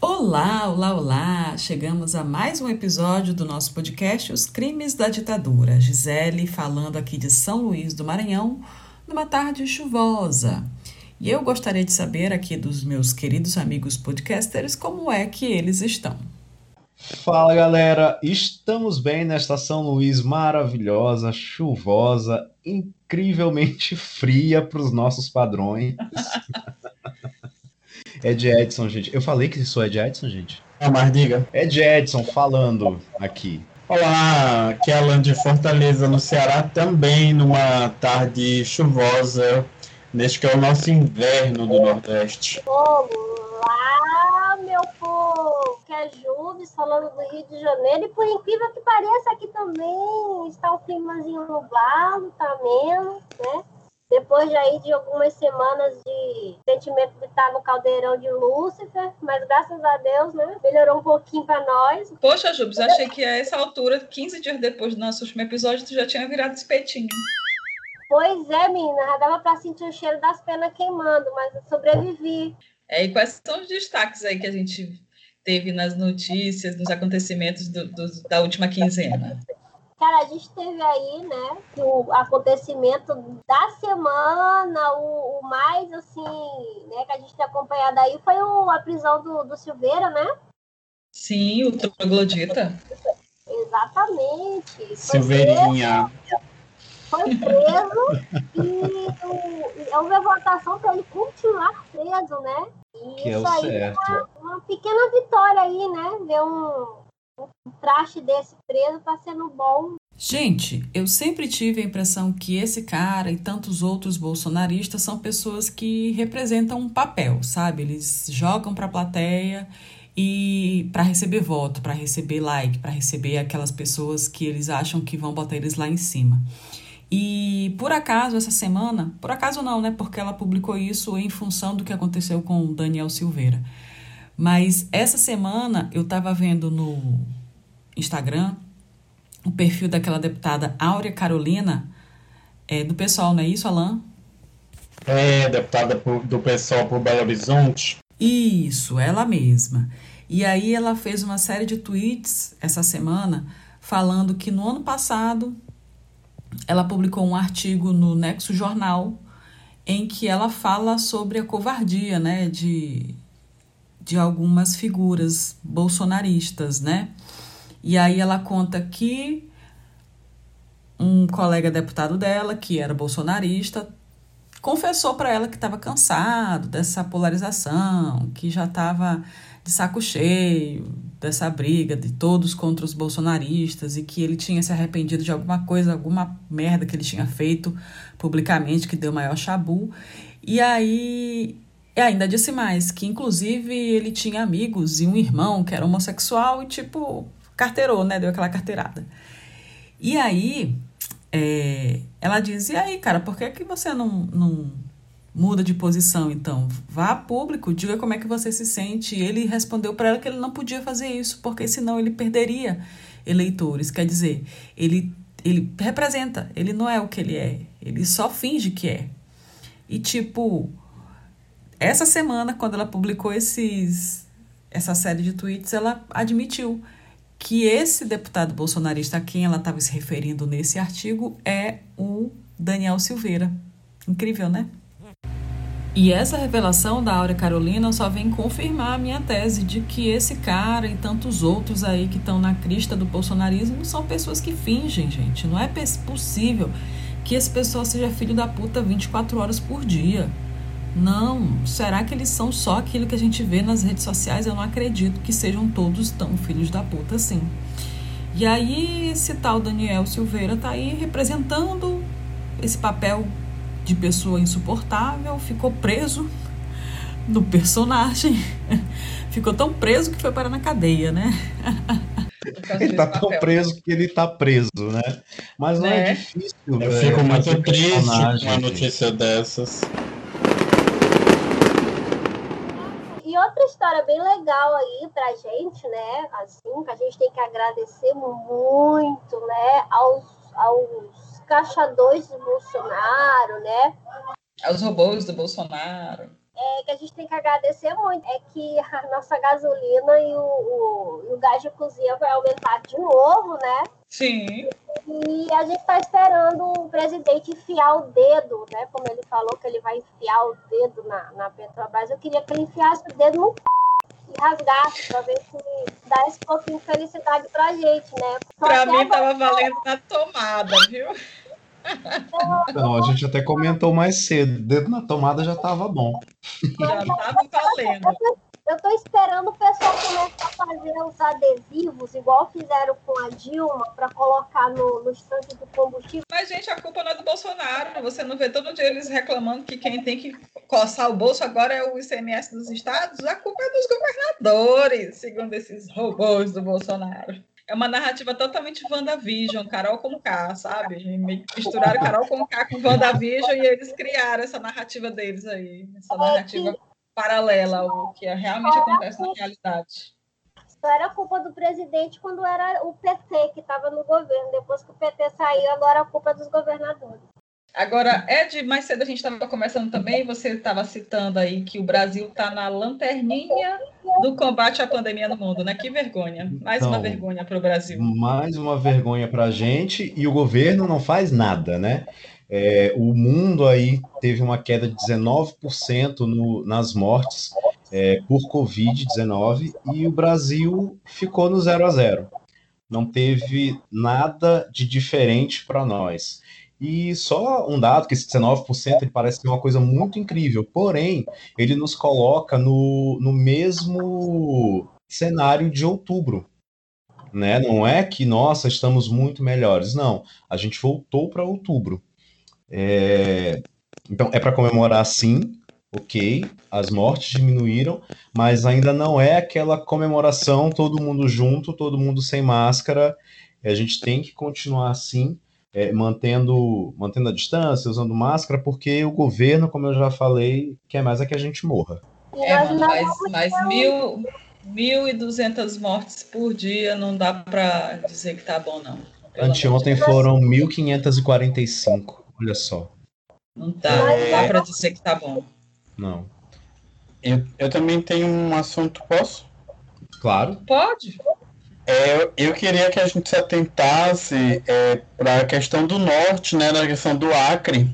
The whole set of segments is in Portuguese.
Olá, olá, olá! Chegamos a mais um episódio do nosso podcast Os Crimes da Ditadura. Gisele falando aqui de São Luís do Maranhão, numa tarde chuvosa. E eu gostaria de saber aqui dos meus queridos amigos podcasters como é que eles estão. Fala galera, estamos bem nesta São Luís maravilhosa, chuvosa, incrivelmente fria para os nossos padrões. Ed Edson, gente. Eu falei que sou Ed Edson, gente? Ah, mas diga. Ed Edson falando aqui. Olá, aqui é Alan de Fortaleza, no Ceará, também numa tarde chuvosa, neste que é o nosso inverno do Nordeste. Olá, meu povo, que é Juves, falando do Rio de Janeiro, e por incrível que pareça, aqui também está um climazinho nublado, tá menos, né? Depois de aí de algumas semanas de sentimento de estar no caldeirão de Lúcifer, mas graças a Deus, né, melhorou um pouquinho para nós. Poxa, Jubes, achei que a essa altura, 15 dias depois do nosso último episódio, tu já tinha virado espetinho. Pois é, menina, já dava para sentir o cheiro das penas queimando, mas eu sobrevivi. É, e quais são os destaques aí que a gente teve nas notícias, nos acontecimentos do, do, da última quinzena? Cara, a gente teve aí, né, o acontecimento da semana, o, o, mais, assim, né, que a gente tem acompanhado aí foi o, a prisão do, do Silveira, né? Sim, o troglodita. Exatamente. Silveirinha. Foi preso e, houve a votação para ele continuar preso, né? E que é isso é aí certo. é uma, uma pequena vitória aí, né? Ver um, um traste desse preso tá sendo bom. Gente, eu sempre tive a impressão que esse cara e tantos outros bolsonaristas são pessoas que representam um papel, sabe? Eles jogam para a plateia e para receber voto, para receber like, para receber aquelas pessoas que eles acham que vão botar eles lá em cima. E por acaso essa semana, por acaso não, né? Porque ela publicou isso em função do que aconteceu com o Daniel Silveira. Mas essa semana eu estava vendo no Instagram o perfil daquela deputada Áurea Carolina, é, do pessoal, não é isso, Alain? É, deputada do pessoal por Belo Horizonte. Isso, ela mesma. E aí ela fez uma série de tweets essa semana falando que no ano passado ela publicou um artigo no Nexo Jornal em que ela fala sobre a covardia, né, de de algumas figuras bolsonaristas, né? E aí ela conta que um colega deputado dela, que era bolsonarista, confessou para ela que estava cansado dessa polarização, que já estava de saco cheio dessa briga de todos contra os bolsonaristas e que ele tinha se arrependido de alguma coisa, alguma merda que ele tinha feito publicamente que deu maior chabu. E aí e ainda disse mais, que inclusive ele tinha amigos e um irmão que era homossexual e, tipo, carteirou, né? Deu aquela carteirada. E aí, é, ela diz: e aí, cara, por que, que você não, não muda de posição, então? Vá a público, diga como é que você se sente. E ele respondeu para ela que ele não podia fazer isso, porque senão ele perderia eleitores. Quer dizer, ele, ele representa, ele não é o que ele é, ele só finge que é. E, tipo essa semana, quando ela publicou esses, essa série de tweets, ela admitiu que esse deputado bolsonarista a quem ela estava se referindo nesse artigo é o Daniel Silveira. Incrível, né? E essa revelação da Áurea Carolina só vem confirmar a minha tese de que esse cara e tantos outros aí que estão na crista do bolsonarismo são pessoas que fingem, gente. Não é possível que esse pessoal seja filho da puta 24 horas por dia. Não, será que eles são só aquilo que a gente vê nas redes sociais? Eu não acredito que sejam todos tão filhos da puta assim. E aí esse tal Daniel Silveira tá aí representando esse papel de pessoa insuportável, ficou preso no personagem. ficou tão preso que foi parar na cadeia, né? Ele tá tão preso que ele tá preso, né? Mas não é, é difícil. Eu fico muito triste com uma notícia dessas. Outra história bem legal aí pra gente, né? Assim, que a gente tem que agradecer muito, né, aos, aos caçadores do Bolsonaro, né? Aos robôs do Bolsonaro. É, que a gente tem que agradecer muito é que a nossa gasolina e o, o, o gás de cozinha vai aumentar de novo, né? Sim. E a gente está esperando o presidente enfiar o dedo, né? Como ele falou que ele vai enfiar o dedo na, na Petrobras. Eu queria que ele enfiasse o dedo no e rasgasse para ver se dá esse pouquinho de felicidade pra gente, né? Para mim tava valendo na tomada, viu? Não, a gente até comentou mais cedo. Dedo na tomada já tava bom. Já tava valendo. Eu tô esperando o pessoal começar a fazer os adesivos, igual fizeram com a Dilma, para colocar no, nos tanques do combustível. Mas, gente, a culpa não é do Bolsonaro. Você não vê todo dia eles reclamando que quem tem que coçar o bolso agora é o ICMS dos estados? A culpa é dos governadores, segundo esses robôs do Bolsonaro é uma narrativa totalmente WandaVision, Carol com K, sabe? Misturaram Carol com K com WandaVision e eles criaram essa narrativa deles aí, essa narrativa paralela ao que realmente acontece na realidade. Só era culpa do presidente quando era o PT que estava no governo. Depois que o PT saiu, agora a culpa é dos governadores. Agora, Ed, mais cedo a gente estava conversando também, você estava citando aí que o Brasil está na lanterninha do combate à pandemia no mundo, né? Que vergonha. Mais então, uma vergonha para o Brasil. Mais uma vergonha para a gente e o governo não faz nada, né? É, o mundo aí teve uma queda de 19% no, nas mortes é, por Covid-19 e o Brasil ficou no zero a zero. Não teve nada de diferente para nós. E só um dado, que esse 19% ele parece ser uma coisa muito incrível, porém, ele nos coloca no, no mesmo cenário de outubro. Né? Não é que, nossa, estamos muito melhores. Não, a gente voltou para outubro. É... Então, é para comemorar sim, ok, as mortes diminuíram, mas ainda não é aquela comemoração todo mundo junto, todo mundo sem máscara. A gente tem que continuar assim é, mantendo, mantendo a distância, usando máscara, porque o governo, como eu já falei, quer mais é que a gente morra. É, mano, mas, mas mil, mil e duzentas mortes por dia não dá para dizer que tá bom, não. Anteontem de foram 1.545, olha só. Não dá, não dá para dizer que tá bom. Não. Eu, eu também tenho um assunto, posso? Claro. Pode. É, eu queria que a gente se atentasse é, para a questão do norte, né, na questão do Acre,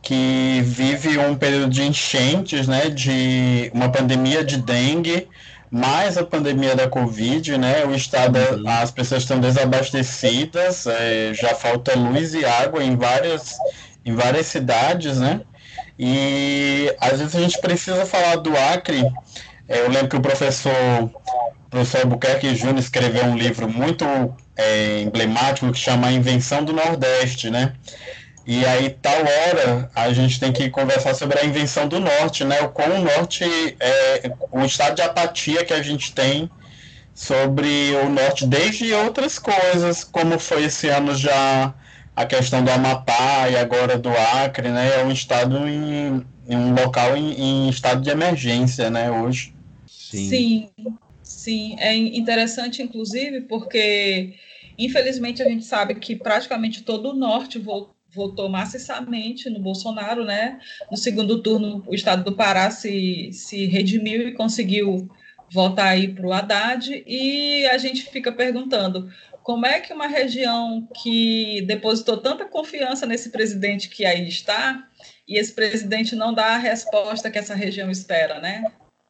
que vive um período de enchentes, né, de uma pandemia de dengue, mais a pandemia da Covid, né, o estado, uhum. as pessoas estão desabastecidas, é, já falta luz e água em várias, em várias cidades, né, e às vezes a gente precisa falar do Acre, é, eu lembro que o professor o professor Albuquerque Júnior escreveu um livro muito é, emblemático que chama A Invenção do Nordeste, né? E aí, tal hora, a gente tem que conversar sobre a invenção do Norte, né? O quão o Norte, é, o estado de apatia que a gente tem sobre o Norte, desde outras coisas, como foi esse ano já a questão do Amapá e agora do Acre, né? É um estado em, em um local em, em, estado de emergência, né? Hoje. Sim. Sim. Sim, é interessante, inclusive, porque infelizmente a gente sabe que praticamente todo o norte votou maciçamente no Bolsonaro, né? No segundo turno, o estado do Pará se, se redimiu e conseguiu votar aí para o Haddad, e a gente fica perguntando como é que uma região que depositou tanta confiança nesse presidente que aí está, e esse presidente não dá a resposta que essa região espera, né?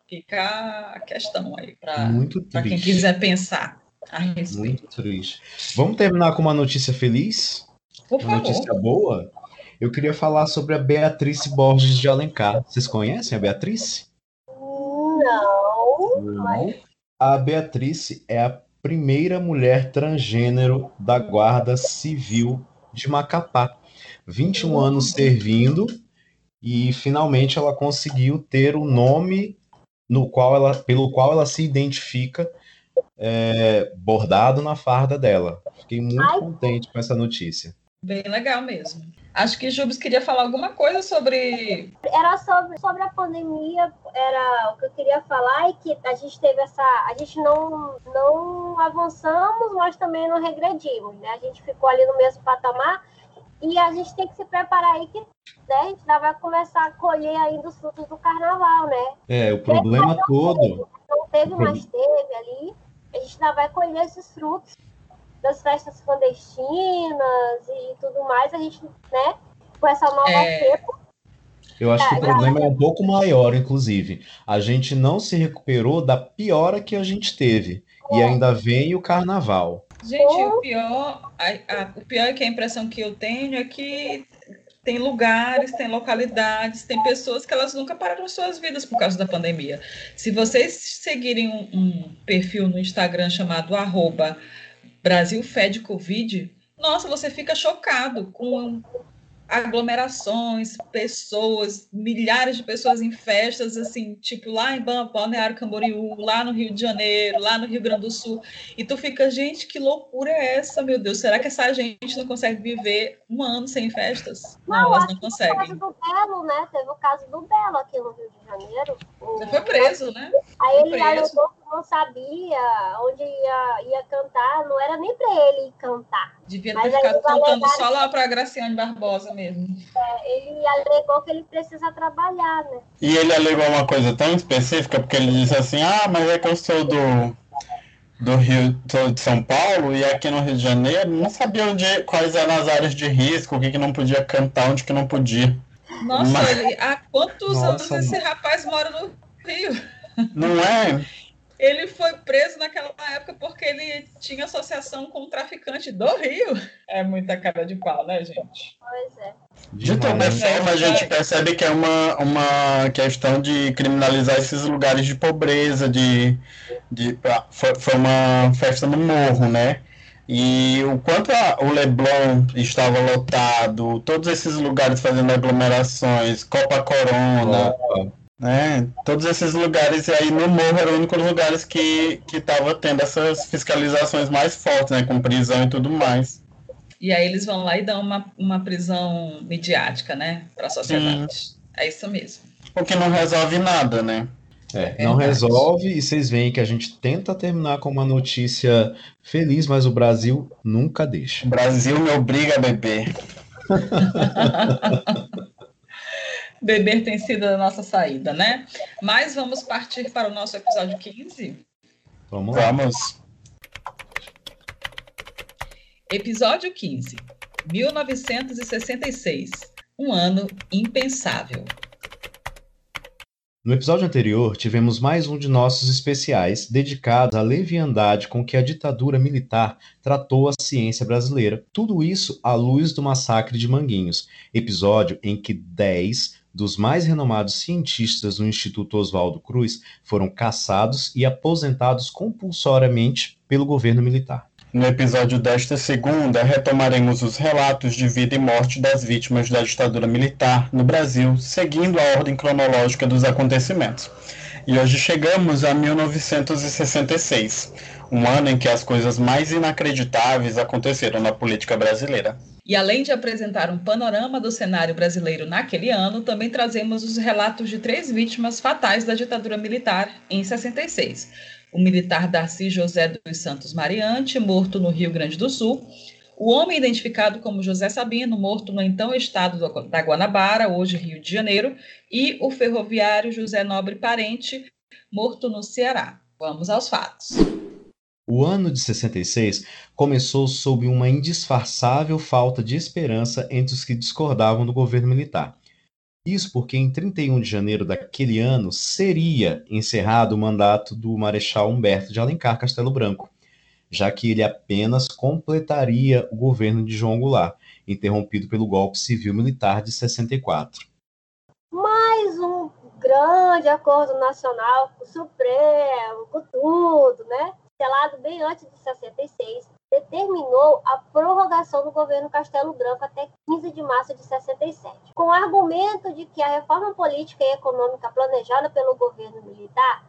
Fica a questão aí para quem quiser pensar a respeito. Muito triste. Vamos terminar com uma notícia feliz? Por uma favor. notícia boa. Eu queria falar sobre a Beatriz Borges de Alencar. Vocês conhecem a Beatriz? Não. Não. A Beatriz é a primeira mulher transgênero da Guarda Civil de Macapá. 21 anos servindo e finalmente ela conseguiu ter o nome no qual ela, pelo qual ela se identifica é, bordado na farda dela. Fiquei muito Ai. contente com essa notícia. Bem legal mesmo. Acho que Jubes queria falar alguma coisa sobre. Era sobre, sobre a pandemia, era o que eu queria falar, e que a gente teve essa. A gente não, não avançamos, mas também não regredimos, né? A gente ficou ali no mesmo patamar e a gente tem que se preparar aí que né, a gente ainda vai começar a colher ainda os frutos do carnaval, né? É, o problema não todo. Teve, não teve, mas teve ali. A gente ainda vai colher esses frutos das festas clandestinas e tudo mais. A gente, né, com essa nova é... cepa. Eu acho que o problema é um pouco maior, inclusive. A gente não se recuperou da piora que a gente teve. E ainda vem o carnaval. Gente, o pior, a, a, o pior é que a impressão que eu tenho é que tem lugares, tem localidades, tem pessoas que elas nunca pararam suas vidas por causa da pandemia. Se vocês seguirem um, um perfil no Instagram chamado arroba Brasil Fed Covid, nossa, você fica chocado com aglomerações, pessoas, milhares de pessoas em festas, assim, tipo lá em Balneário Camboriú, lá no Rio de Janeiro, lá no Rio Grande do Sul, e tu fica, gente, que loucura é essa, meu Deus? Será que essa gente não consegue viver um ano sem festas? Não, não elas não conseguem. Teve o caso do Belo, né? Teve o caso do Belo aqui no Rio de Janeiro. Já foi preso, né? Aí ele alegou que não sabia onde ia, ia cantar, não era nem para ele cantar. Devia ter ficado cantando só lá para a Graciane Barbosa mesmo. É, ele alegou que ele precisa trabalhar, né? E ele alegou uma coisa tão específica, porque ele disse assim, ah, mas é que eu sou do, do Rio, sou de São Paulo, e aqui no Rio de Janeiro, não sabia onde, quais eram as áreas de risco, o que, que não podia cantar, onde que não podia. Nossa, mas... há quantos Nossa, anos esse rapaz mora no Rio? Não é? Ele foi preso naquela época porque ele tinha associação com o traficante do Rio. É muita cara de pau, né, gente? Pois é. De toda forma, a gente percebe que é uma, uma questão de criminalizar esses lugares de pobreza, de, de foi, foi uma festa no morro, né? E o quanto a, o Leblon estava lotado, todos esses lugares fazendo aglomerações, Copa Corona, né? Todos esses lugares, e aí no Morro eram os únicos lugares que estava tendo essas fiscalizações mais fortes, né? Com prisão e tudo mais. E aí eles vão lá e dão uma, uma prisão midiática, né? Para a sociedade. Sim. É isso mesmo. O que não resolve nada, né? É, não resolve e vocês veem que a gente tenta terminar com uma notícia feliz, mas o Brasil nunca deixa. O Brasil me obriga a beber. beber tem sido a nossa saída, né? Mas vamos partir para o nosso episódio 15? Vamos lá. Vamos. Episódio 15. 1966. Um ano impensável. No episódio anterior, tivemos mais um de nossos especiais dedicados à leviandade com que a ditadura militar tratou a ciência brasileira. Tudo isso à luz do massacre de Manguinhos, episódio em que 10 dos mais renomados cientistas do Instituto Oswaldo Cruz foram caçados e aposentados compulsoriamente pelo governo militar. No episódio desta segunda, retomaremos os relatos de vida e morte das vítimas da ditadura militar no Brasil, seguindo a ordem cronológica dos acontecimentos. E hoje chegamos a 1966, um ano em que as coisas mais inacreditáveis aconteceram na política brasileira. E além de apresentar um panorama do cenário brasileiro naquele ano, também trazemos os relatos de três vítimas fatais da ditadura militar em 66. O militar Darcy José dos Santos Mariante, morto no Rio Grande do Sul, o homem identificado como José Sabino, morto no então estado da Guanabara, hoje Rio de Janeiro, e o ferroviário José Nobre Parente, morto no Ceará. Vamos aos fatos. O ano de 66 começou sob uma indisfarçável falta de esperança entre os que discordavam do governo militar. Isso porque em 31 de janeiro daquele ano seria encerrado o mandato do Marechal Humberto de Alencar Castelo Branco. já que ele apenas completaria o governo de João Goulart, interrompido pelo golpe civil-militar de 64. Mais um grande acordo nacional com o Supremo, com tudo, né? Selado bem antes de 66, determinou a prorrogação do governo Castelo Branco até 15 de março de 67, com o argumento de que a reforma política e econômica planejada pelo governo militar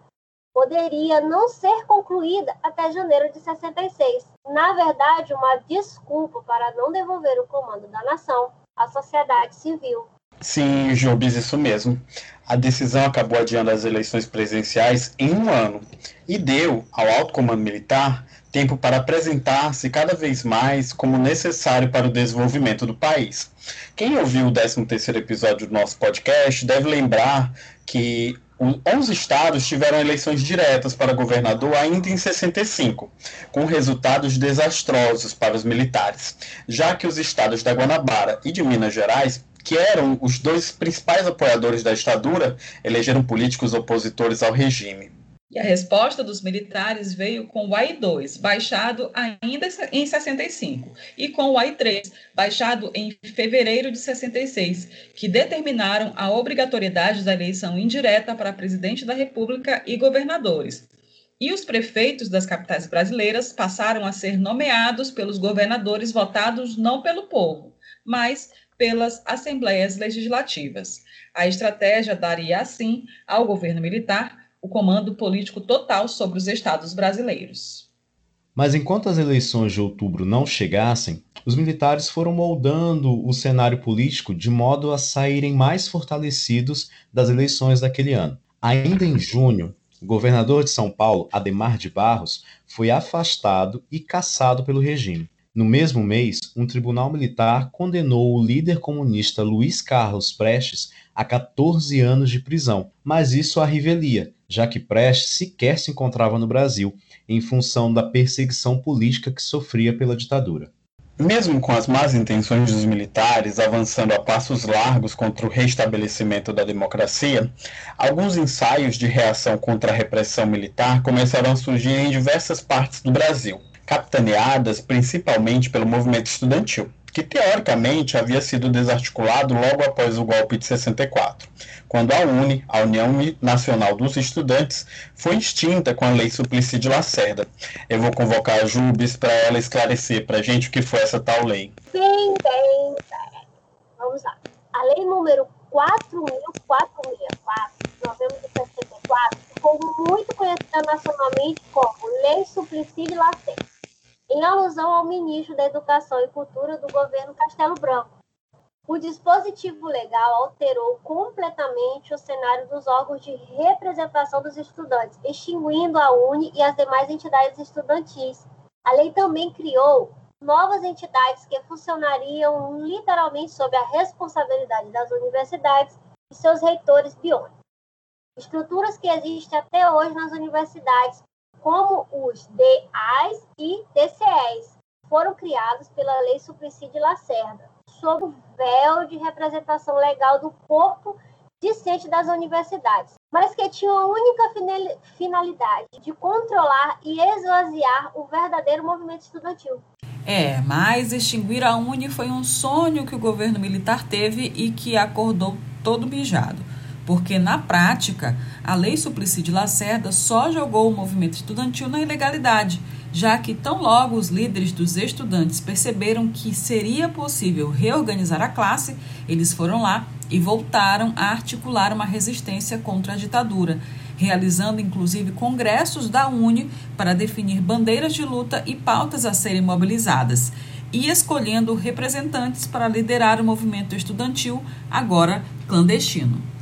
poderia não ser concluída até janeiro de 66. Na verdade, uma desculpa para não devolver o comando da nação à sociedade civil. Sim, Jobis, isso mesmo. A decisão acabou adiando as eleições presidenciais em um ano e deu ao alto comando militar tempo para apresentar-se cada vez mais como necessário para o desenvolvimento do país. Quem ouviu o 13º episódio do nosso podcast deve lembrar que 11 estados tiveram eleições diretas para governador ainda em 65, com resultados desastrosos para os militares, já que os estados da Guanabara e de Minas Gerais que eram os dois principais apoiadores da ditadura, elegeram políticos opositores ao regime. E a resposta dos militares veio com o AI-2, baixado ainda em 65, e com o AI-3, baixado em fevereiro de 66, que determinaram a obrigatoriedade da eleição indireta para presidente da República e governadores. E os prefeitos das capitais brasileiras passaram a ser nomeados pelos governadores votados não pelo povo, mas pelas assembleias legislativas. A estratégia daria, assim, ao governo militar o comando político total sobre os estados brasileiros. Mas enquanto as eleições de outubro não chegassem, os militares foram moldando o cenário político de modo a saírem mais fortalecidos das eleições daquele ano. Ainda em junho, o governador de São Paulo, Ademar de Barros, foi afastado e cassado pelo regime. No mesmo mês, um tribunal militar condenou o líder comunista Luiz Carlos Prestes a 14 anos de prisão, mas isso a revelia, já que Prestes sequer se encontrava no Brasil, em função da perseguição política que sofria pela ditadura. Mesmo com as más intenções dos militares avançando a passos largos contra o restabelecimento da democracia, alguns ensaios de reação contra a repressão militar começaram a surgir em diversas partes do Brasil, capitaneadas principalmente pelo movimento estudantil que teoricamente havia sido desarticulado logo após o golpe de 64, quando a UNE, a União Nacional dos Estudantes, foi extinta com a Lei Suplicy de Lacerda. Eu vou convocar a Jubes para ela esclarecer para a gente o que foi essa tal lei. Bem, bem, bem. Vamos lá. A lei número 4.464, de novembro de 64, ficou muito conhecida nacionalmente como Lei Suplicy de Lacerda em alusão ao ministro da Educação e Cultura do governo Castelo Branco. O dispositivo legal alterou completamente o cenário dos órgãos de representação dos estudantes, extinguindo a UNE e as demais entidades estudantis. A lei também criou novas entidades que funcionariam literalmente sob a responsabilidade das universidades e seus reitores biônicos. Estruturas que existem até hoje nas universidades como os DAs e DCEs, foram criados pela Lei Suplicy Lacerda, sob o véu de representação legal do corpo discente das universidades, mas que tinham a única finalidade de controlar e esvaziar o verdadeiro movimento estudantil. É, mas extinguir a Uni foi um sonho que o governo militar teve e que acordou todo mijado porque na prática a Lei Suplicy de Lacerda só jogou o movimento estudantil na ilegalidade, já que tão logo os líderes dos estudantes perceberam que seria possível reorganizar a classe, eles foram lá e voltaram a articular uma resistência contra a ditadura, realizando inclusive congressos da UNE para definir bandeiras de luta e pautas a serem mobilizadas e escolhendo representantes para liderar o movimento estudantil, agora clandestino.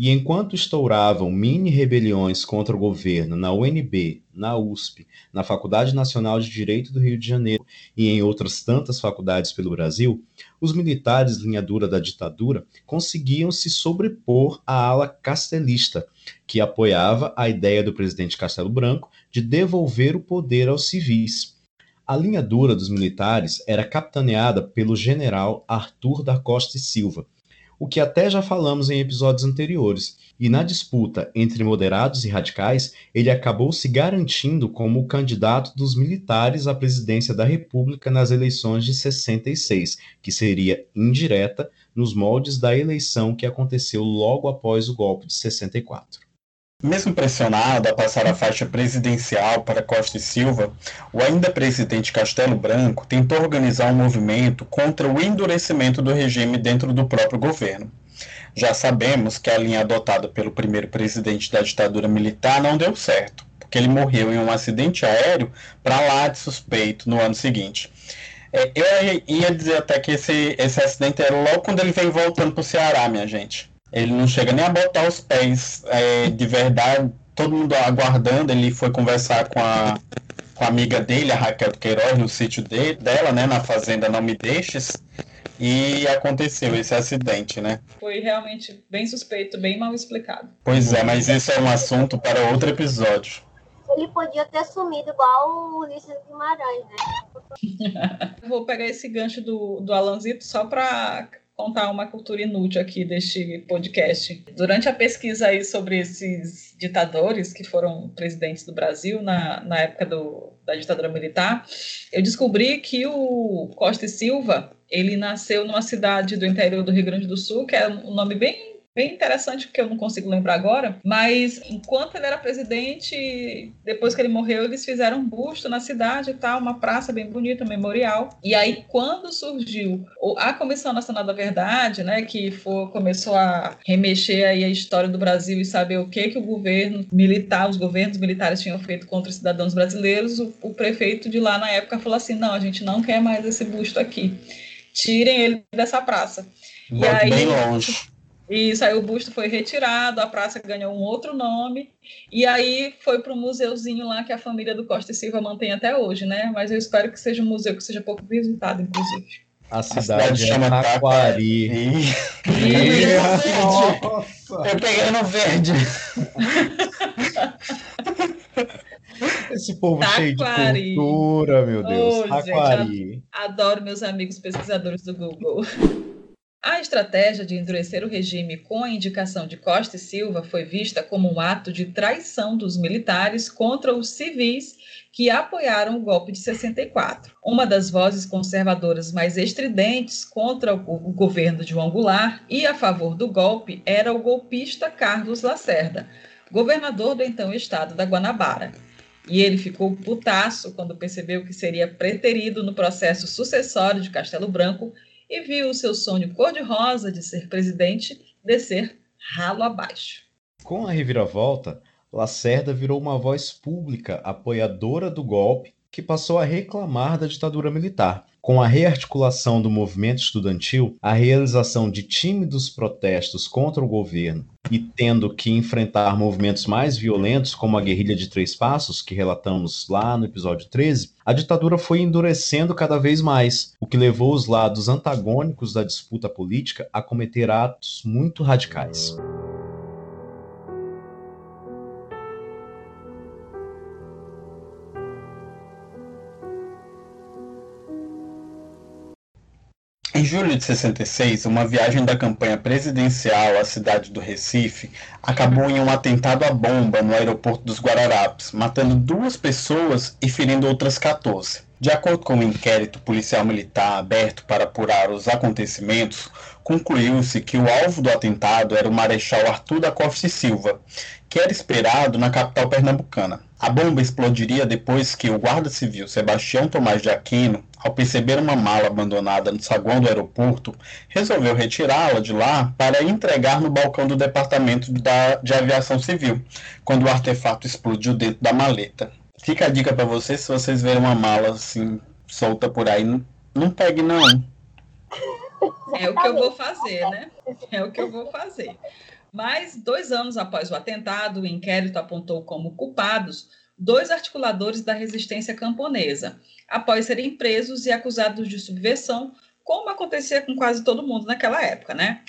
E enquanto estouravam mini-rebeliões contra o governo na UNB, na USP, na Faculdade Nacional de Direito do Rio de Janeiro e em outras tantas faculdades pelo Brasil, os militares linha dura da ditadura conseguiam se sobrepor à ala castelista, que apoiava a ideia do presidente Castelo Branco de devolver o poder aos civis. A linha dura dos militares era capitaneada pelo general Arthur da Costa e Silva, o que até já falamos em episódios anteriores, e na disputa entre moderados e radicais, ele acabou se garantindo como o candidato dos militares à presidência da República nas eleições de 66, que seria indireta nos moldes da eleição que aconteceu logo após o golpe de 64. Mesmo pressionado a passar a faixa presidencial para Costa e Silva, o ainda presidente Castelo Branco tentou organizar um movimento contra o endurecimento do regime dentro do próprio governo. Já sabemos que a linha adotada pelo primeiro presidente da ditadura militar não deu certo, porque ele morreu em um acidente aéreo para lá de suspeito no ano seguinte. É, eu ia dizer até que esse, esse acidente era logo quando ele veio voltando para o Ceará, minha gente. Ele não chega nem a botar os pés é, de verdade, todo mundo aguardando. Ele foi conversar com a, com a amiga dele, a Raquel Queiroz, no sítio dele, dela, né, na fazenda Não Me Deixes. E aconteceu esse acidente, né? Foi realmente bem suspeito, bem mal explicado. Pois é, mas isso é um assunto para outro episódio. Ele podia ter sumido igual o Ulisses Guimarães, né? Vou pegar esse gancho do, do Alanzito só para contar uma cultura inútil aqui deste podcast. Durante a pesquisa aí sobre esses ditadores que foram presidentes do Brasil na, na época do, da ditadura militar, eu descobri que o Costa e Silva ele nasceu numa cidade do interior do Rio Grande do Sul, que é um nome bem bem interessante, porque eu não consigo lembrar agora, mas enquanto ele era presidente, depois que ele morreu, eles fizeram um busto na cidade e tal, uma praça bem bonita, um memorial. E aí, quando surgiu a Comissão Nacional da Verdade, né, que for, começou a remexer aí a história do Brasil e saber o que que o governo militar, os governos militares tinham feito contra os cidadãos brasileiros, o, o prefeito de lá na época falou assim, não, a gente não quer mais esse busto aqui. Tirem ele dessa praça. e aí, bem longe. Isso, aí o busto foi retirado, a praça ganhou um outro nome, e aí foi para o museuzinho lá que a família do Costa e Silva mantém até hoje, né? Mas eu espero que seja um museu que seja pouco visitado, inclusive. A cidade, a cidade chama Taquari. Nossa. Eu peguei no verde. Esse povo Taquari. cheio de cultura, meu Deus. Oh, Taquari. Gente, adoro meus amigos pesquisadores do Google. A estratégia de endurecer o regime com a indicação de Costa e Silva foi vista como um ato de traição dos militares contra os civis que apoiaram o golpe de 64. Uma das vozes conservadoras mais estridentes contra o governo de João Goulart e a favor do golpe era o golpista Carlos Lacerda, governador do então estado da Guanabara. E ele ficou putaço quando percebeu que seria preterido no processo sucessório de Castelo Branco e viu o seu sonho cor-de-rosa de ser presidente descer ralo abaixo. Com a reviravolta, Lacerda virou uma voz pública apoiadora do golpe que passou a reclamar da ditadura militar. Com a rearticulação do movimento estudantil, a realização de tímidos protestos contra o governo e tendo que enfrentar movimentos mais violentos, como a guerrilha de Três Passos, que relatamos lá no episódio 13, a ditadura foi endurecendo cada vez mais, o que levou os lados antagônicos da disputa política a cometer atos muito radicais. Julho de 66, uma viagem da campanha presidencial à cidade do Recife acabou em um atentado à bomba no aeroporto dos Guararapes, matando duas pessoas e ferindo outras 14. De acordo com o um inquérito policial militar aberto para apurar os acontecimentos, concluiu-se que o alvo do atentado era o Marechal Arthur da Costa Silva, que era esperado na capital pernambucana. A bomba explodiria depois que o guarda civil Sebastião Tomás de Aquino ao perceber uma mala abandonada no saguão do aeroporto, resolveu retirá-la de lá para entregar no balcão do Departamento da, de Aviação Civil, quando o artefato explodiu dentro da maleta. Fica a dica para vocês, se vocês verem uma mala assim solta por aí, não, não pegue não. É o que eu vou fazer, né? É o que eu vou fazer. Mas, dois anos após o atentado, o inquérito apontou como culpados dois articuladores da resistência camponesa, após serem presos e acusados de subversão, como acontecia com quase todo mundo naquela época, né?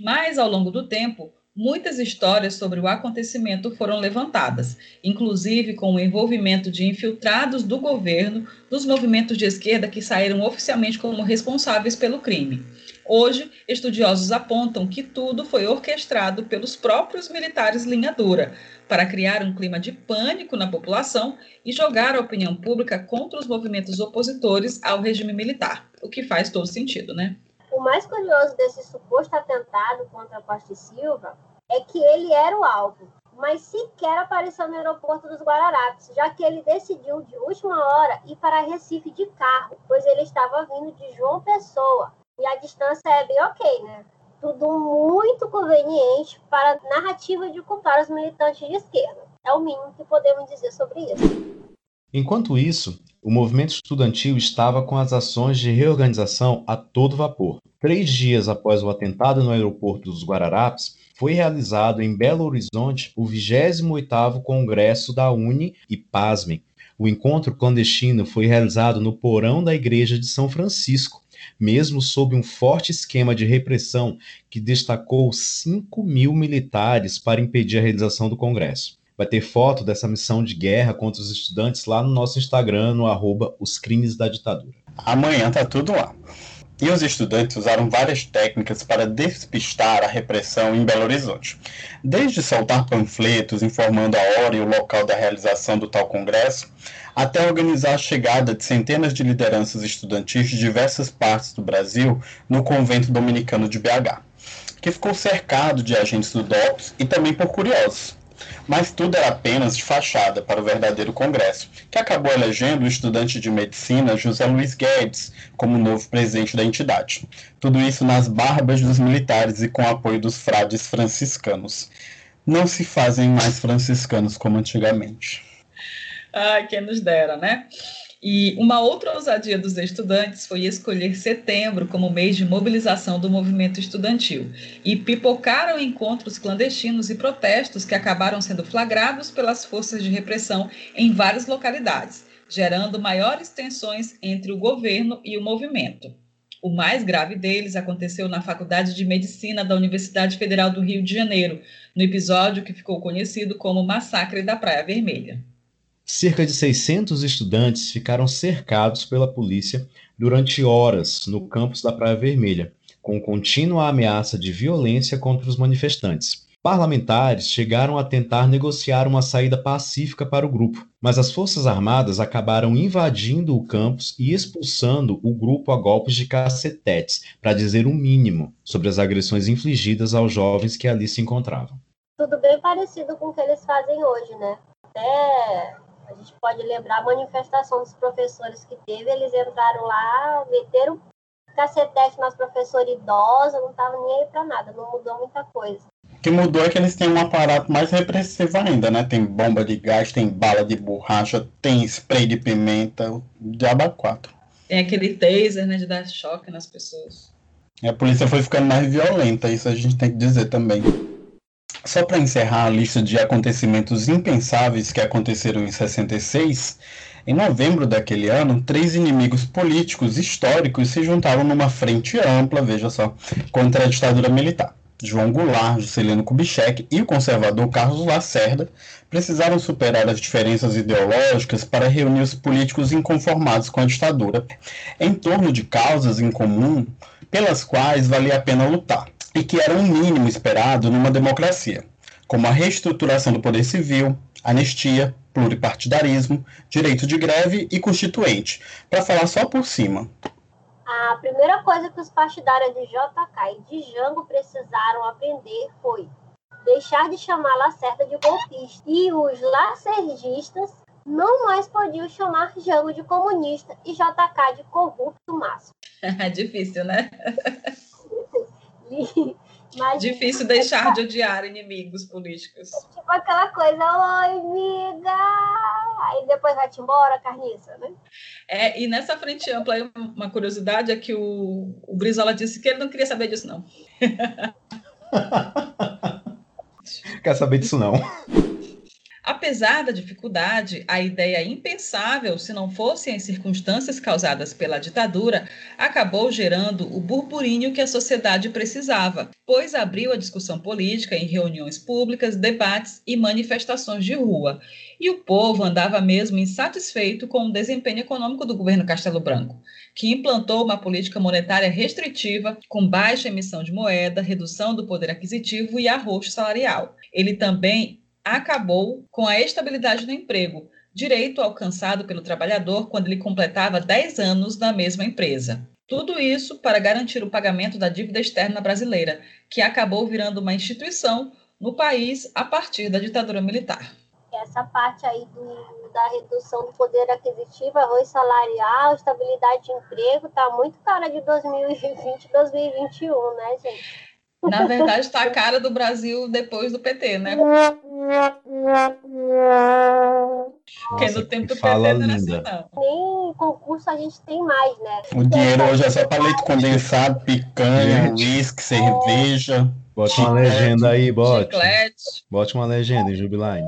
Mas, ao longo do tempo, muitas histórias sobre o acontecimento foram levantadas, inclusive com o envolvimento de infiltrados do governo dos movimentos de esquerda que saíram oficialmente como responsáveis pelo crime. Hoje, estudiosos apontam que tudo foi orquestrado pelos próprios militares linha dura para criar um clima de pânico na população e jogar a opinião pública contra os movimentos opositores ao regime militar, o que faz todo sentido, né? O mais curioso desse suposto atentado contra Costa e Silva é que ele era o alvo, mas sequer apareceu no aeroporto dos Guararapes, já que ele decidiu de última hora ir para Recife de carro, pois ele estava vindo de João Pessoa, e a distância é bem ok, né? Tudo muito conveniente para a narrativa de culpar os militantes de esquerda. É o mínimo que podemos dizer sobre isso. Enquanto isso, o movimento estudantil estava com as ações de reorganização a todo vapor. Três dias após o atentado no aeroporto dos Guararapes, foi realizado em Belo Horizonte o 28º Congresso da Uni e, pasmem, o encontro clandestino foi realizado no porão da Igreja de São Francisco, mesmo sob um forte esquema de repressão que destacou 5 mil militares para impedir a realização do Congresso. Vai ter foto dessa missão de guerra contra os estudantes lá no nosso Instagram, no arroba Os Crimes da Ditadura. Amanhã tá tudo lá. E os estudantes usaram várias técnicas para despistar a repressão em Belo Horizonte. Desde soltar panfletos informando a hora e o local da realização do tal congresso, até organizar a chegada de centenas de lideranças estudantis de diversas partes do Brasil no convento dominicano de BH, que ficou cercado de agentes do DOPS e também por curiosos. Mas tudo era apenas de fachada para o verdadeiro Congresso, que acabou elegendo o estudante de medicina José Luiz Guedes como novo presidente da entidade. Tudo isso nas barbas dos militares e com apoio dos frades franciscanos. Não se fazem mais franciscanos como antigamente. Ah, quem nos dera, né? E uma outra ousadia dos estudantes foi escolher setembro como mês de mobilização do movimento estudantil e pipocaram encontros clandestinos e protestos que acabaram sendo flagrados pelas forças de repressão em várias localidades, gerando maiores tensões entre o governo e o movimento. O mais grave deles aconteceu na Faculdade de Medicina da Universidade Federal do Rio de Janeiro, no episódio que ficou conhecido como Massacre da Praia Vermelha. Cerca de 600 estudantes ficaram cercados pela polícia durante horas no campus da Praia Vermelha, com contínua ameaça de violência contra os manifestantes. Parlamentares chegaram a tentar negociar uma saída pacífica para o grupo, mas as Forças Armadas acabaram invadindo o campus e expulsando o grupo a golpes de cacetetes, para dizer o mínimo sobre as agressões infligidas aos jovens que ali se encontravam. Tudo bem parecido com o que eles fazem hoje, né? Até a gente pode lembrar a manifestação dos professores que teve, eles entraram lá, meteram cacetete nas professoras idosas, não estavam nem aí para nada, não mudou muita coisa. O que mudou é que eles têm um aparato mais repressivo ainda, né? Tem bomba de gás, tem bala de borracha, tem spray de pimenta, de abaquato. Tem aquele taser, né, de dar choque nas pessoas. E a polícia foi ficando mais violenta, isso a gente tem que dizer também. Só para encerrar a lista de acontecimentos impensáveis que aconteceram em 66, em novembro daquele ano, três inimigos políticos históricos se juntaram numa frente ampla, veja só, contra a ditadura militar. João Goulart, Juscelino Kubitschek e o conservador Carlos Lacerda precisaram superar as diferenças ideológicas para reunir os políticos inconformados com a ditadura em torno de causas em comum pelas quais valia a pena lutar e que era o um mínimo esperado numa democracia, como a reestruturação do poder civil, anistia, pluripartidarismo, direito de greve e constituinte, para falar só por cima. A primeira coisa que os partidários de JK e de Jango precisaram aprender foi deixar de chamar Lacerda de golpista. E os lacerdistas não mais podiam chamar Jango de comunista e JK de corrupto máximo. Difícil, né? Mas, Difícil deixar de odiar inimigos políticos. Tipo aquela coisa, oi, amiga! Aí depois vai-te embora, carniça, né? É, e nessa frente ampla, uma curiosidade é que o, o Brizola disse que ele não queria saber disso, não. Quer saber disso, não. Apesar da dificuldade, a ideia impensável, se não fossem as circunstâncias causadas pela ditadura, acabou gerando o burburinho que a sociedade precisava, pois abriu a discussão política em reuniões públicas, debates e manifestações de rua. E o povo andava mesmo insatisfeito com o desempenho econômico do governo Castelo Branco, que implantou uma política monetária restritiva, com baixa emissão de moeda, redução do poder aquisitivo e arroxo salarial. Ele também acabou com a estabilidade do emprego, direito alcançado pelo trabalhador quando ele completava 10 anos na mesma empresa. Tudo isso para garantir o pagamento da dívida externa brasileira, que acabou virando uma instituição no país a partir da ditadura militar. Essa parte aí do, da redução do poder aquisitivo, arroz salarial, estabilidade de emprego, está muito cara de 2020 e 2021, né, gente? Na verdade, está a cara do Brasil depois do PT, né? Porque no tempo do PT não era assim, não. Nem concurso a gente tem mais, né? O dinheiro hoje é só para leite condensado, picanha, uísque, cerveja. Bote uma legenda aí, bote. Bote uma legenda em Jubiline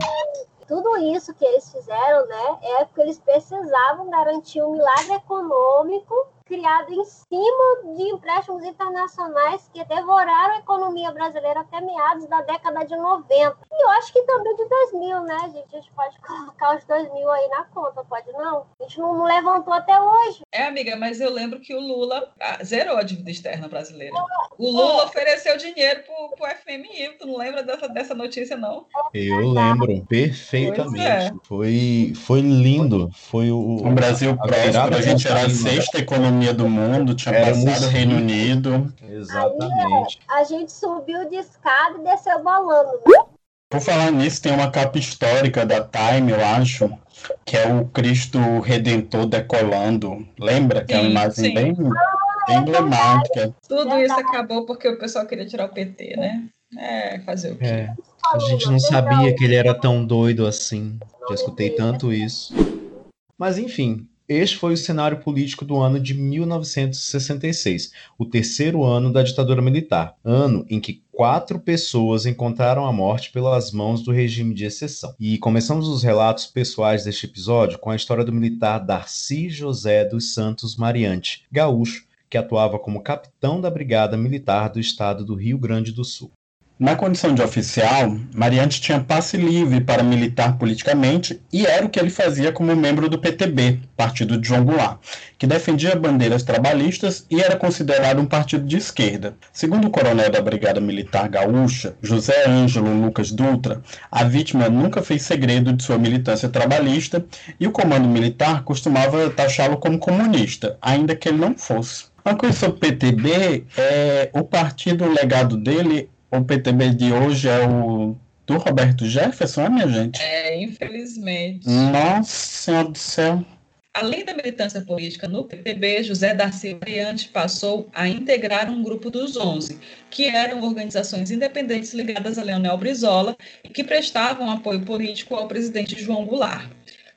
tudo isso que eles fizeram, né, é porque eles precisavam garantir um milagre econômico criado em cima de empréstimos internacionais que devoraram a economia brasileira até meados da década de 90. E eu acho que também de 2000, né, gente? A gente pode colocar os 2000 aí na conta, pode não? A gente não, levantou até hoje. É, amiga, mas eu lembro que o Lula ah, zerou a dívida externa brasileira. O Lula é. ofereceu dinheiro pro, pro FMI. Tu não lembra dessa, dessa notícia, não? Eu lembro perfeitamente. É. Foi, foi lindo. Foi o, o Brasil próximo. A gente era a sexta economia economia do mundo, tinha Era passado o Reino Unido. Exatamente. Aí, a gente subiu de escada e desceu bolando, né? Por falar nisso, tem uma capa histórica da Time, eu acho, que é o Cristo Redentor decolando. Lembra? Que sim, é uma imagem sim. bem, ah, bem emblemática. Tudo isso acabou porque o pessoal queria tirar o PT, né? É, fazer o quê? É. A gente não sabia que ele era tão doido assim. Já escutei tanto isso. Mas enfim, este foi o cenário político do ano de 1966, o terceiro ano da ditadura militar, ano em que quatro pessoas encontraram a morte pelas mãos do regime de exceção. E começamos os relatos pessoais deste episódio com a história do militar Darcy José dos Santos Mariante, gaúcho, que atuava como capitão da Brigada Militar do Estado do Rio Grande do Sul. Na condição de oficial, Mariante tinha passe livre para militar politicamente e era o que ele fazia como membro do PTB, partido de João Goulart, que defendia bandeiras trabalhistas e era considerado um partido de esquerda. Segundo o coronel da Brigada Militar Gaúcha, José Ângelo Lucas Dutra, a vítima nunca fez segredo de sua militância trabalhista e o comando militar costumava taxá-lo como comunista, ainda que ele não fosse. Uma coisa sobre o PTB é o partido, o legado dele o PTB de hoje é o do Roberto Jefferson, é, minha gente? É, infelizmente. Nossa Senhora do céu. Além da militância política no PTB, José Darcy Variante passou a integrar um grupo dos 11, que eram organizações independentes ligadas a Leonel Brizola e que prestavam apoio político ao presidente João Goulart.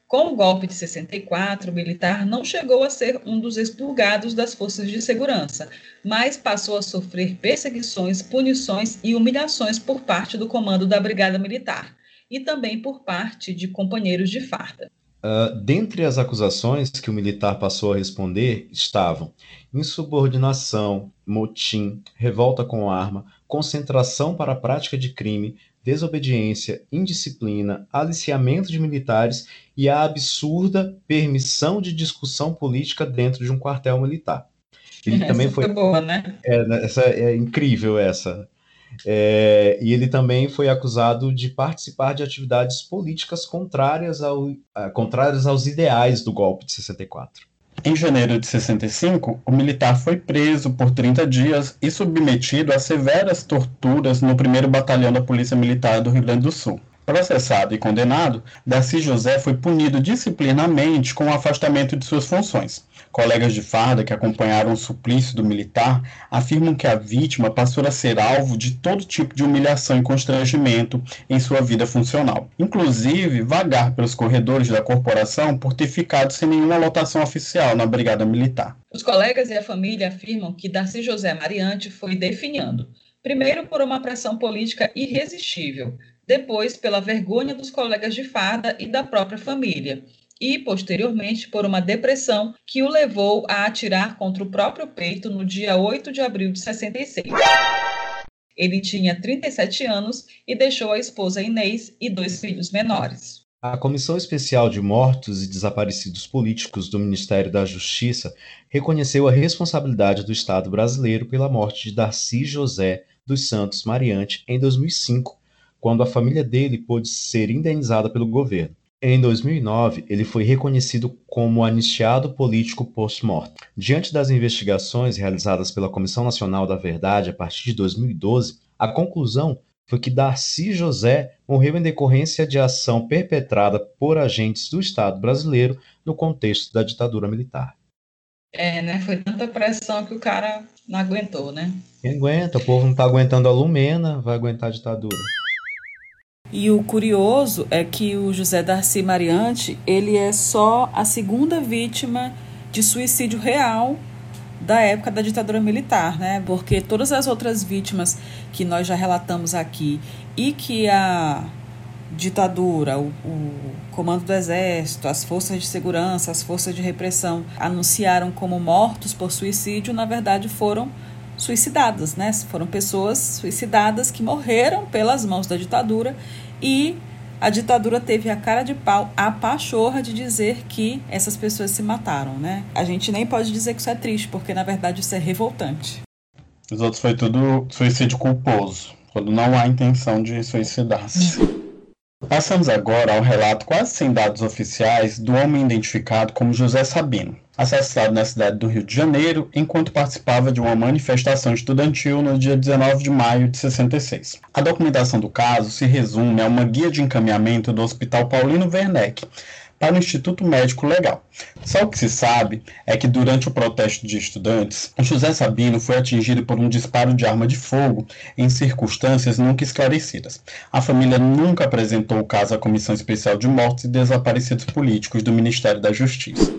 Com o golpe de 64, o militar não chegou a ser um dos expurgados das forças de segurança, mas passou a sofrer perseguições, punições e humilhações por parte do comando da Brigada Militar e também por parte de companheiros de farda. Uh, dentre as acusações que o militar passou a responder estavam insubordinação, motim, revolta com arma, concentração para a prática de crime, desobediência, indisciplina, aliciamento de militares e a absurda permissão de discussão política dentro de um quartel militar. Ele essa também foi boa, né? É, né, essa é incrível essa. É, e ele também foi acusado de participar de atividades políticas contrárias, ao, contrárias aos ideais do golpe de 64. Em janeiro de 65, o militar foi preso por 30 dias e submetido a severas torturas no 1 Batalhão da Polícia Militar do Rio Grande do Sul. Processado e condenado, Darcy José foi punido disciplinamente com o afastamento de suas funções. Colegas de farda que acompanharam o suplício do militar afirmam que a vítima passou a ser alvo de todo tipo de humilhação e constrangimento em sua vida funcional, inclusive vagar pelos corredores da corporação por ter ficado sem nenhuma lotação oficial na Brigada Militar. Os colegas e a família afirmam que Darcy José Mariante foi definhando, primeiro por uma pressão política irresistível, depois pela vergonha dos colegas de farda e da própria família, e, posteriormente, por uma depressão que o levou a atirar contra o próprio peito no dia 8 de abril de 66. Ele tinha 37 anos e deixou a esposa Inês e dois filhos menores. A Comissão Especial de Mortos e Desaparecidos Políticos do Ministério da Justiça reconheceu a responsabilidade do Estado brasileiro pela morte de Darcy José dos Santos Mariante em 2005, quando a família dele pôde ser indenizada pelo governo. Em 2009, ele foi reconhecido como anistiado político post-mortem. Diante das investigações realizadas pela Comissão Nacional da Verdade a partir de 2012, a conclusão foi que Darcy José morreu em decorrência de ação perpetrada por agentes do Estado brasileiro no contexto da ditadura militar. É, né? Foi tanta pressão que o cara não aguentou, né? Quem aguenta? O povo não está aguentando a Lumena, vai aguentar a ditadura. E o curioso é que o José Darcy Mariante, ele é só a segunda vítima de suicídio real da época da ditadura militar, né? Porque todas as outras vítimas que nós já relatamos aqui e que a ditadura, o, o, comando do exército, as forças de segurança, as forças de repressão anunciaram como mortos por suicídio, na verdade foram suicidadas, né? Foram pessoas suicidadas que morreram pelas mãos da ditadura e a ditadura teve a cara de pau, a pachorra de dizer que essas pessoas se mataram, né? A gente nem pode dizer que isso é triste, porque na verdade isso é revoltante. Os outros foi tudo suicídio culposo, quando não há intenção de suicidar-se. Passamos agora ao relato quase sem dados oficiais do homem identificado como José Sabino assassinado na cidade do Rio de Janeiro enquanto participava de uma manifestação estudantil no dia 19 de maio de 66. A documentação do caso se resume a uma guia de encaminhamento do Hospital Paulino Werneck para o Instituto Médico Legal. Só o que se sabe é que durante o protesto de estudantes, José Sabino foi atingido por um disparo de arma de fogo em circunstâncias nunca esclarecidas. A família nunca apresentou o caso à Comissão Especial de Mortes e Desaparecidos Políticos do Ministério da Justiça.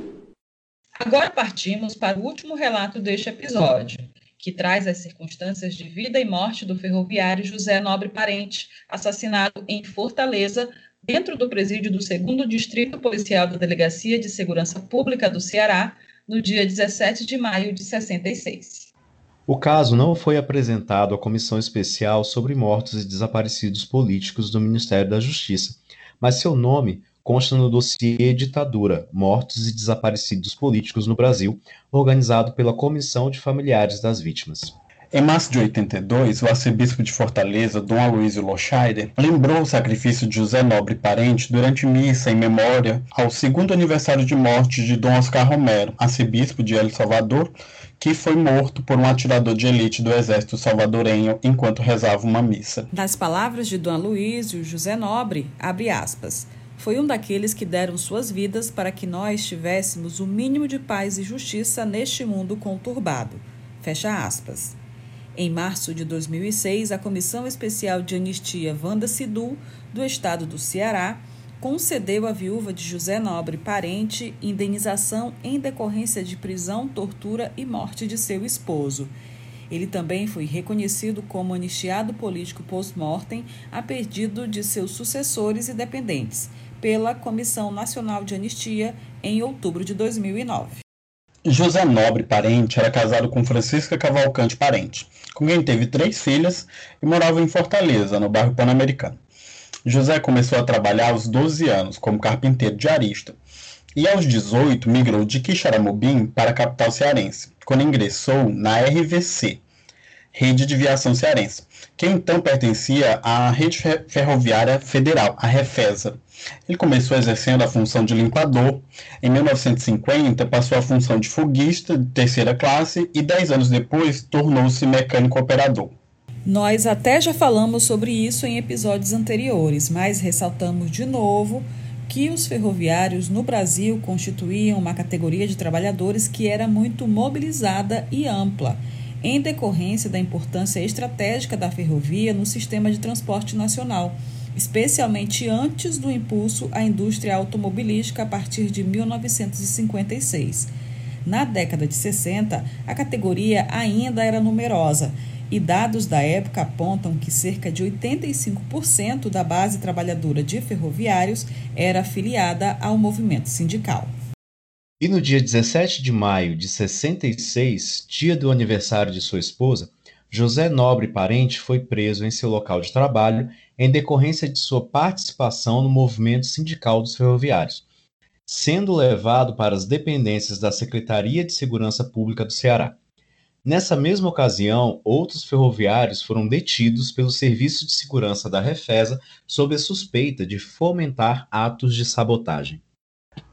Agora partimos para o último relato deste episódio, que traz as circunstâncias de vida e morte do ferroviário José Nobre Parente, assassinado em Fortaleza, dentro do presídio do 2 Distrito Policial da Delegacia de Segurança Pública do Ceará, no dia 17 de maio de 66. O caso não foi apresentado à Comissão Especial sobre Mortos e Desaparecidos Políticos do Ministério da Justiça, mas seu nome consta no dossiê Ditadura, Mortos e Desaparecidos Políticos no Brasil, organizado pela Comissão de Familiares das Vítimas. Em março de 82, o arcebispo de Fortaleza, Dom Aloysio Loscheider, lembrou o sacrifício de José Nobre Parente durante missa em memória ao segundo aniversário de morte de Dom Oscar Romero, arcebispo de El Salvador, que foi morto por um atirador de elite do exército salvadorenho enquanto rezava uma missa. Das palavras de Dom Aloysio, José Nobre, abre aspas, foi um daqueles que deram suas vidas para que nós tivéssemos o mínimo de paz e justiça neste mundo conturbado. Fecha aspas. Em março de 2006, a Comissão Especial de Anistia Wanda Sidu, do estado do Ceará, concedeu à viúva de José Nobre Parente indenização em decorrência de prisão, tortura e morte de seu esposo. Ele também foi reconhecido como anistiado político post-mortem a pedido de seus sucessores e dependentes pela Comissão Nacional de Anistia em outubro de 2009. José Nobre Parente era casado com Francisca Cavalcante Parente, com quem teve três filhas e morava em Fortaleza, no bairro Pan-Americano. José começou a trabalhar aos 12 anos como carpinteiro de arista e aos 18 migrou de Quixaramobim para a capital cearense, quando ingressou na RVC, Rede de Viação Cearense, que então pertencia à Rede Ferroviária Federal, a Refesa. Ele começou exercendo a função de limpador. Em 1950, passou a função de foguista de terceira classe e, dez anos depois, tornou-se mecânico operador. Nós até já falamos sobre isso em episódios anteriores, mas ressaltamos de novo que os ferroviários no Brasil constituíam uma categoria de trabalhadores que era muito mobilizada e ampla em decorrência da importância estratégica da ferrovia no sistema de transporte nacional, especialmente antes do impulso à indústria automobilística a partir de 1956. Na década de 60, a categoria ainda era numerosa e dados da época apontam que cerca de 85% da base trabalhadora de ferroviários era afiliada ao movimento sindical. E no dia 17 de maio de 66, dia do aniversário de sua esposa, José Nobre Parente foi preso em seu local de trabalho em decorrência de sua participação no movimento sindical dos ferroviários, sendo levado para as dependências da Secretaria de Segurança Pública do Ceará. Nessa mesma ocasião, outros ferroviários foram detidos pelo Serviço de Segurança da Refesa sob a suspeita de fomentar atos de sabotagem.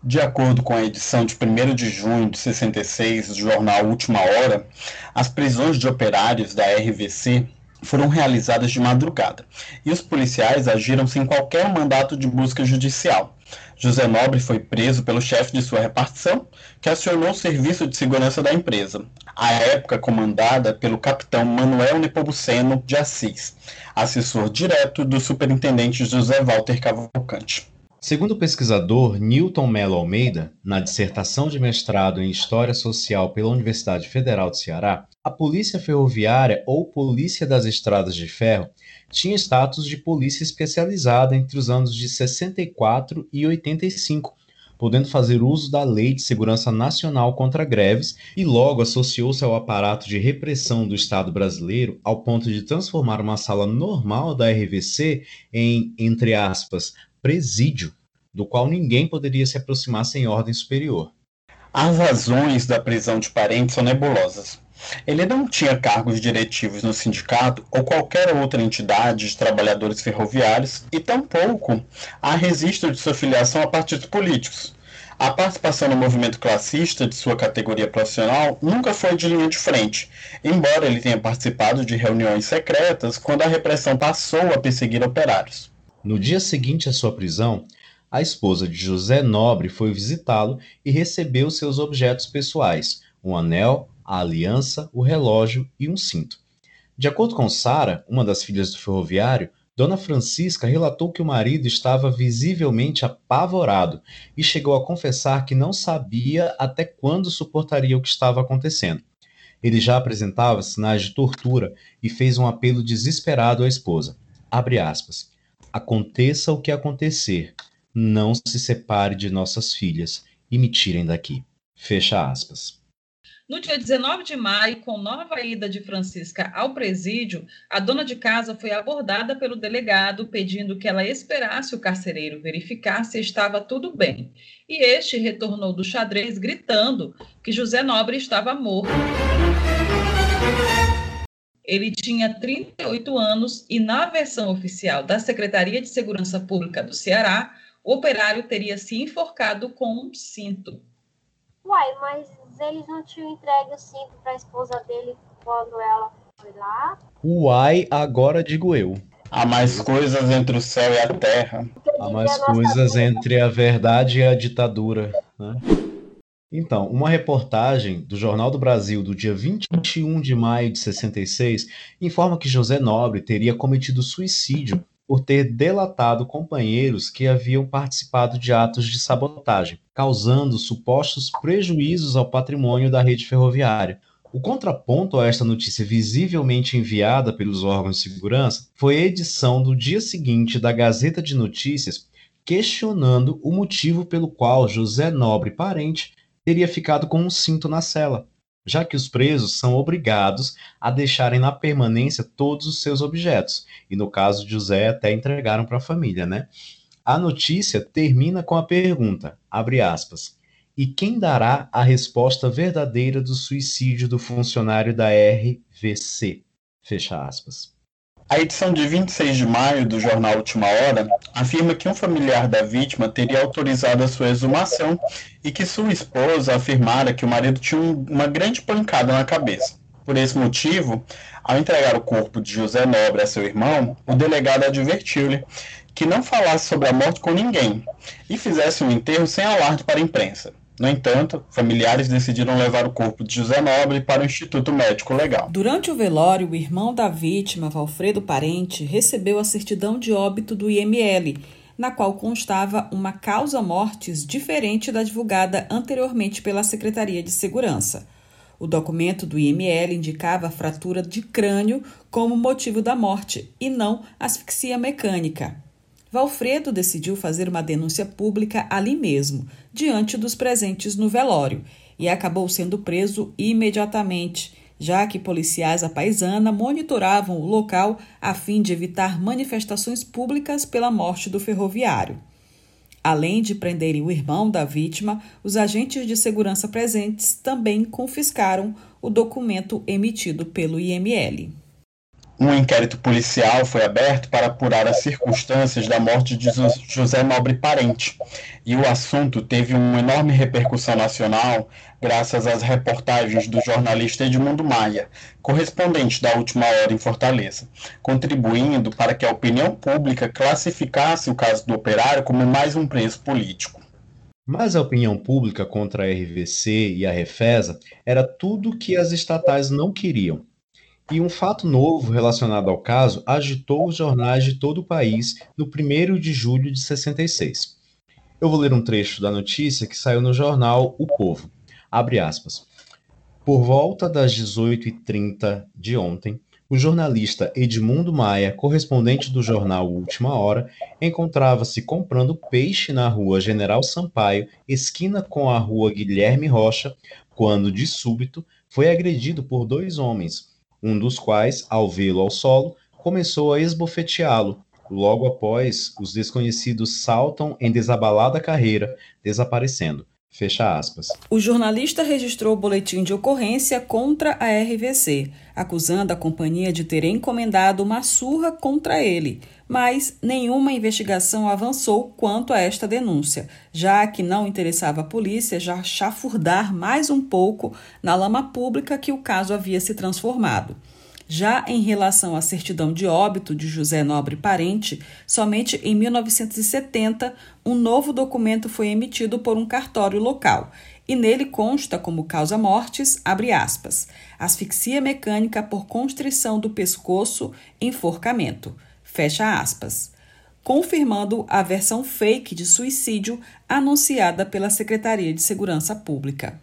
De acordo com a edição de 1 de junho de 66 do jornal Última Hora, as prisões de operários da RVC foram realizadas de madrugada e os policiais agiram sem qualquer mandato de busca judicial. José Nobre foi preso pelo chefe de sua repartição, que acionou o serviço de segurança da empresa, à época comandada pelo capitão Manuel Nepomuceno de Assis, assessor direto do superintendente José Walter Cavalcante. Segundo o pesquisador Newton Mello Almeida, na dissertação de mestrado em História Social pela Universidade Federal do Ceará, a Polícia Ferroviária ou Polícia das Estradas de Ferro tinha status de polícia especializada entre os anos de 64 e 85, podendo fazer uso da Lei de Segurança Nacional contra Greves e logo associou-se ao aparato de repressão do Estado brasileiro ao ponto de transformar uma sala normal da RVC em, entre aspas, presídio, do qual ninguém poderia se aproximar sem ordem superior. As razões da prisão de parentes são nebulosas. Ele não tinha cargos diretivos no sindicato ou qualquer outra entidade de trabalhadores ferroviários e tampouco há registro de sua filiação a partidos políticos. A participação no movimento classista de sua categoria profissional nunca foi de linha de frente, embora ele tenha participado de reuniões secretas quando a repressão passou a perseguir operários. No dia seguinte à sua prisão, a esposa de José Nobre foi visitá-lo e recebeu seus objetos pessoais, um anel, a aliança, o relógio e um cinto. De acordo com Sara, uma das filhas do ferroviário, Dona Francisca relatou que o marido estava visivelmente apavorado e chegou a confessar que não sabia até quando suportaria o que estava acontecendo. Ele já apresentava sinais de tortura e fez um apelo desesperado à esposa. Abre aspas. Aconteça o que acontecer, não se separe de nossas filhas e me tirem daqui. Fecha aspas. No dia 19 de maio, com nova ida de Francisca ao presídio, a dona de casa foi abordada pelo delegado pedindo que ela esperasse o carcereiro verificar se estava tudo bem. E este retornou do xadrez gritando que José Nobre estava morto. Ele tinha 38 anos e, na versão oficial da Secretaria de Segurança Pública do Ceará, o operário teria se enforcado com um cinto. Uai, mas eles não tinham entregue o cinto para a esposa dele quando ela foi lá? Uai, agora digo eu. Há mais coisas entre o céu e a terra. Há mais coisas entre a verdade e a ditadura. Né? Então, uma reportagem do Jornal do Brasil do dia 21 de maio de 66 informa que José Nobre teria cometido suicídio por ter delatado companheiros que haviam participado de atos de sabotagem, causando supostos prejuízos ao patrimônio da rede ferroviária. O contraponto a esta notícia visivelmente enviada pelos órgãos de segurança foi a edição do dia seguinte da Gazeta de Notícias questionando o motivo pelo qual José Nobre Parente teria ficado com um cinto na cela, já que os presos são obrigados a deixarem na permanência todos os seus objetos, e no caso de José até entregaram para a família, né? A notícia termina com a pergunta, abre aspas, e quem dará a resposta verdadeira do suicídio do funcionário da RVC? Fecha aspas. A edição de 26 de maio do jornal Última Hora afirma que um familiar da vítima teria autorizado a sua exumação e que sua esposa afirmara que o marido tinha uma grande pancada na cabeça. Por esse motivo, ao entregar o corpo de José Nobre a seu irmão, o delegado advertiu-lhe que não falasse sobre a morte com ninguém e fizesse um enterro sem alarde para a imprensa. No entanto, familiares decidiram levar o corpo de José Nobre para o Instituto Médico Legal. Durante o velório, o irmão da vítima, Valfredo Parente, recebeu a certidão de óbito do IML, na qual constava uma causa mortis diferente da divulgada anteriormente pela Secretaria de Segurança. O documento do IML indicava fratura de crânio como motivo da morte e não asfixia mecânica. Valfredo decidiu fazer uma denúncia pública ali mesmo, diante dos presentes no velório, e acabou sendo preso imediatamente, já que policiais à paisana monitoravam o local a fim de evitar manifestações públicas pela morte do ferroviário. Além de prenderem o irmão da vítima, os agentes de segurança presentes também confiscaram o documento emitido pelo IML. Um inquérito policial foi aberto para apurar as circunstâncias da morte de José Nobre Parente, e o assunto teve uma enorme repercussão nacional graças às reportagens do jornalista Edmundo Maia, correspondente da Última Hora em Fortaleza, contribuindo para que a opinião pública classificasse o caso do operário como mais um preso político. Mas a opinião pública contra a RVC e a Refesa era tudo que as estatais não queriam e um fato novo relacionado ao caso agitou os jornais de todo o país no 1 de julho de 66. Eu vou ler um trecho da notícia que saiu no jornal O Povo. Abre aspas. Por volta das 18h30 de ontem, o jornalista Edmundo Maia, correspondente do jornal Última Hora, encontrava-se comprando peixe na rua General Sampaio, esquina com a rua Guilherme Rocha, quando, de súbito, foi agredido por dois homens, um dos quais, ao vê-lo ao solo, começou a esbofeteá-lo. Logo após, os desconhecidos saltam em desabalada carreira, desaparecendo. Fecha aspas. O jornalista registrou boletim de ocorrência contra a RVC, acusando a companhia de ter encomendado uma surra contra ele, mas nenhuma investigação avançou quanto a esta denúncia, já que não interessava a polícia já chafurdar mais um pouco na lama pública que o caso havia se transformado. Já em relação à certidão de óbito de José Nobre Parente, somente em 1970 um novo documento foi emitido por um cartório local e nele consta como causa mortes, abre aspas, asfixia mecânica por constrição do pescoço, enforcamento, fecha aspas, confirmando a versão fake de suicídio anunciada pela Secretaria de Segurança Pública.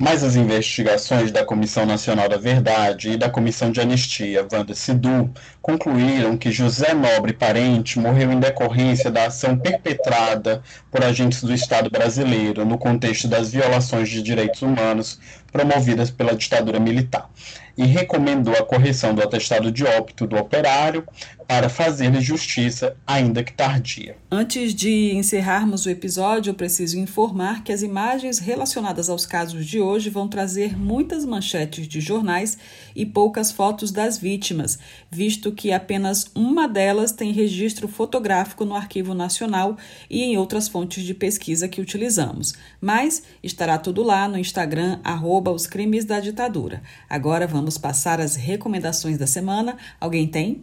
Mas as investigações da Comissão Nacional da Verdade e da Comissão de Anistia, Wanda Sidu, concluíram que José Nobre Parente morreu em decorrência da ação perpetrada por agentes do Estado brasileiro no contexto das violações de direitos humanos promovidas pela ditadura militar e recomendou a correção do atestado de óbito do operário para fazer justiça, ainda que tardia. Antes de encerrarmos o episódio, eu preciso informar que as imagens relacionadas aos casos de hoje vão trazer muitas manchetes de jornais e poucas fotos das vítimas, visto que apenas uma delas tem registro fotográfico no Arquivo Nacional e em outras fontes de pesquisa que utilizamos. Mas estará tudo lá no Instagram, arroba os crimes da ditadura. Agora vamos passar as recomendações da semana. Alguém tem?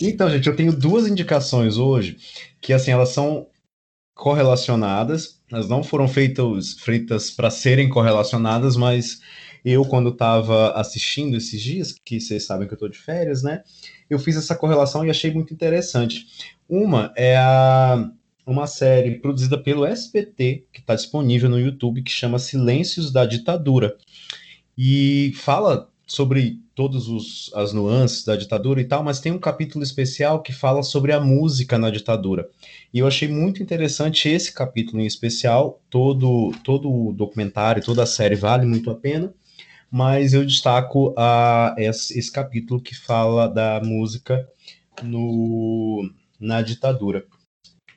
Então, gente, eu tenho duas indicações hoje que, assim, elas são correlacionadas. Elas não foram feitas, feitas para serem correlacionadas, mas eu, quando estava assistindo esses dias, que vocês sabem que eu estou de férias, né? Eu fiz essa correlação e achei muito interessante. Uma é a, uma série produzida pelo SBT, que está disponível no YouTube, que chama Silêncios da Ditadura. E fala sobre todas as nuances da ditadura e tal, mas tem um capítulo especial que fala sobre a música na ditadura. E eu achei muito interessante esse capítulo em especial. Todo, todo o documentário, toda a série vale muito a pena mas eu destaco a, esse, esse capítulo que fala da música no, na ditadura.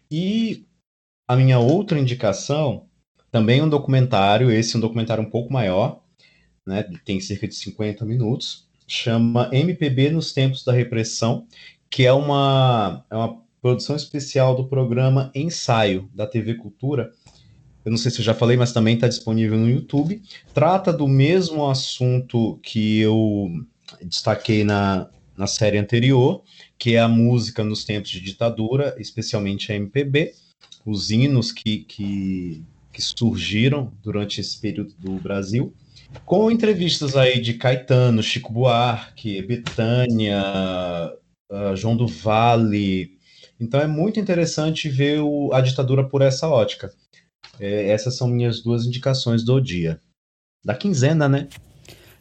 E a minha outra indicação, também um documentário, esse é um documentário um pouco maior, né, tem cerca de 50 minutos, chama MPB nos Tempos da Repressão, que é uma, é uma produção especial do programa Ensaio, da TV Cultura, eu não sei se eu já falei, mas também está disponível no YouTube. Trata do mesmo assunto que eu destaquei na, na série anterior, que é a música nos tempos de ditadura, especialmente a MPB, os hinos que, que, que surgiram durante esse período do Brasil, com entrevistas aí de Caetano, Chico Buarque, Betânia, uh, João do Vale. Então é muito interessante ver o, a ditadura por essa ótica. É, essas são minhas duas indicações do dia. da quinzena, né?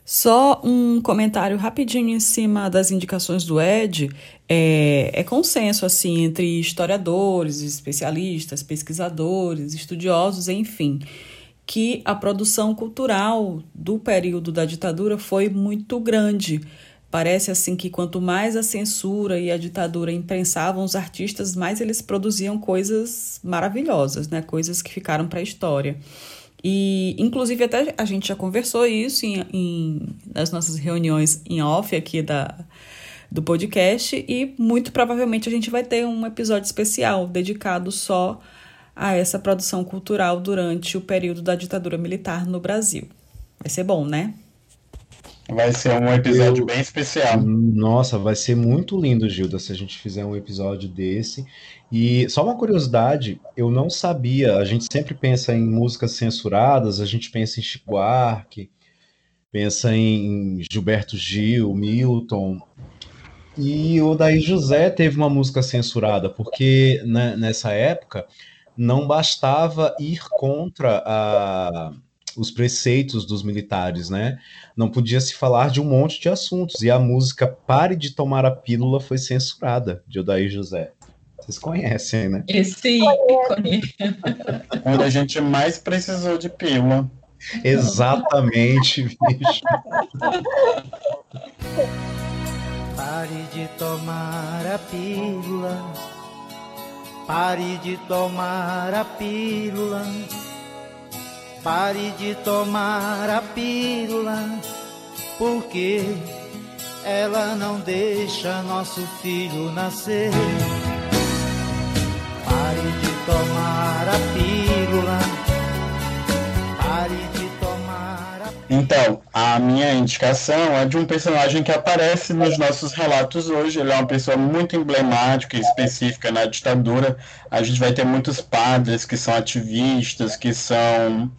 Só um comentário rapidinho em cima das indicações do Ed. É, é consenso assim entre historiadores, especialistas, pesquisadores, estudiosos, enfim, que a produção cultural do período da ditadura foi muito grande. Parece assim que quanto mais a censura e a ditadura imprensavam os artistas, mais eles produziam coisas maravilhosas, né? Coisas que ficaram para a história. E, inclusive, até a gente já conversou isso em, em, nas nossas reuniões em off aqui da, do podcast, e muito provavelmente a gente vai ter um episódio especial dedicado só a essa produção cultural durante o período da ditadura militar no Brasil. Vai ser bom, né? Vai ser um episódio Eu... bem especial. Nossa, vai ser muito lindo, Gilda, se a gente fizer um episódio desse. E só uma curiosidade, eu não sabia, a gente sempre pensa em músicas censuradas, a gente pensa em Chico Buarque, pensa em Gilberto Gil, Milton. E o Daí José teve uma música censurada, porque né, nessa época não bastava ir contra a os preceitos dos militares, né? Não podia se falar de um monte de assuntos. E a música Pare de Tomar a Pílula foi censurada, de Odair José. Vocês conhecem, né? Esse ícone. Quando a gente mais precisou de pílula. Exatamente, bicho. Pare de tomar a pílula. Pare de tomar a pílula Pare de tomar a pílula, porque ela não deixa nosso filho nascer. Pare de tomar a pílula, Então, a minha indicação é de um personagem que aparece nos nossos relatos hoje. Ele é uma pessoa muito emblemática e específica na ditadura. A gente vai ter muitos padres que são ativistas, que são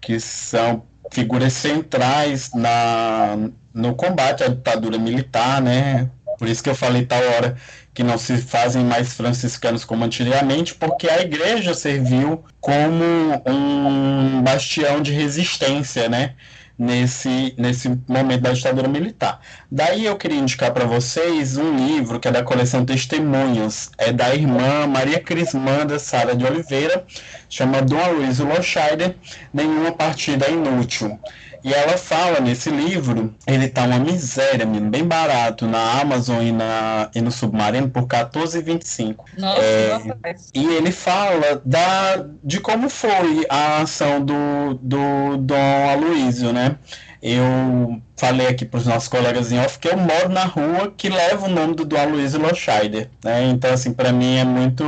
que são figuras centrais na, no combate à ditadura militar, né? Por isso que eu falei tal hora que não se fazem mais franciscanos como antigamente, porque a igreja serviu como um bastião de resistência, né? Nesse, nesse momento da ditadura militar. Daí eu queria indicar para vocês um livro que é da coleção Testemunhos, é da irmã Maria Crismanda Sara de Oliveira, chama Dom Aloysio Loscheider, Nenhuma Partida Inútil. E ela fala nesse livro, ele tá uma miséria, menino, bem barato na Amazon e, na, e no Submarino por R$14,25. Nossa, é, nossa. E ele fala da, de como foi a ação do, do Dom Aloysio, né? Eu falei aqui para os nossos colegas em off que eu moro na rua que leva o nome do Dom Aloysio Loscheider, né? Então, assim, para mim é muito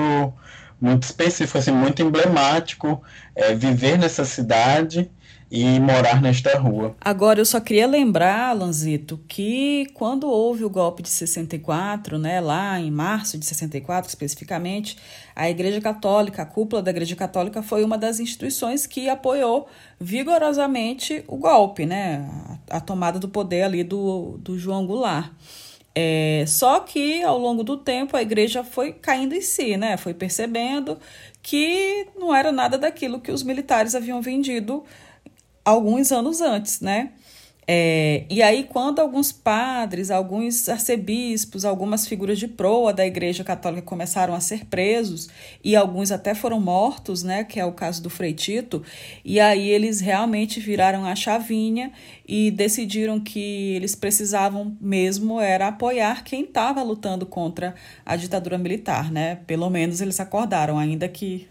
muito específico, assim, muito emblemático é, viver nessa cidade e morar nesta rua. Agora, eu só queria lembrar, Lanzito, que quando houve o golpe de 64, né, lá em março de 64 especificamente, a Igreja Católica, a cúpula da Igreja Católica foi uma das instituições que apoiou vigorosamente o golpe, né, a, tomada do poder ali do, do João Goulart. É, só que ao longo do tempo a igreja foi caindo em si, né? Foi percebendo que não era nada daquilo que os militares haviam vendido alguns anos antes, né? É, e aí, quando alguns padres, alguns arcebispos, algumas figuras de proa da Igreja Católica começaram a ser presos, e alguns até foram mortos, né, que é o caso do Frei Tito, e aí eles realmente viraram a chavinha e decidiram que eles precisavam mesmo era apoiar quem estava lutando contra a ditadura militar, né? Pelo menos eles acordaram, ainda que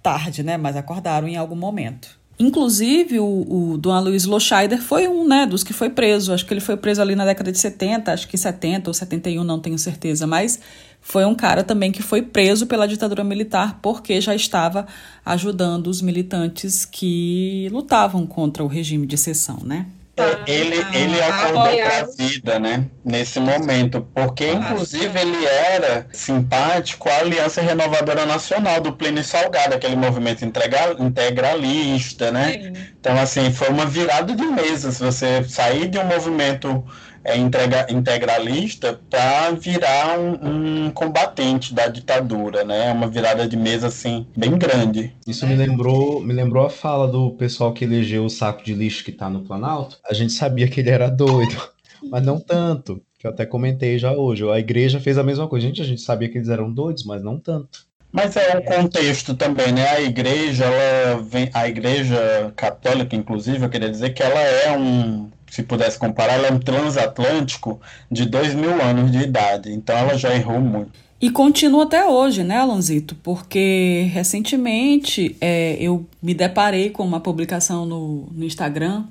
tarde, né, mas acordaram em algum momento. Inclusive, o, o Dom Luiz Loscheider foi um né, dos que foi preso. Acho que ele foi preso ali na década de 70, acho que 70 ou 71, não tenho certeza. Mas foi um cara também que foi preso pela ditadura militar porque já estava ajudando os militantes que lutavam contra o regime de exceção, né? É, ele, ele acordou para a vida, né? Nesse momento, porque inclusive ele era simpático à Aliança Renovadora Nacional do Pleno e Salgado, aquele movimento integralista, né? Sim. Então, assim, foi uma virada de mesa. Se você sair de um movimento é, integra, integralista para virar um, um, combatente da ditadura, né? Uma virada de mesa assim bem grande. Isso me lembrou, me lembrou a fala do pessoal que elegeu o saco de lixo que está no Planalto. A gente sabia que ele era doido, mas não tanto. Que eu até comentei já hoje. A igreja fez a mesma coisa. Gente, a gente sabia que eles eram doidos, mas não tanto. Mas é o contexto também, né? A igreja, ela vem, a igreja católica, inclusive, eu queria dizer que ela é um, se pudesse comparar, ela é um transatlântico de dois mil anos de idade. Então ela já errou muito. E continua até hoje, né, Alonzito? Porque recentemente é, eu me deparei com uma publicação no, no Instagram.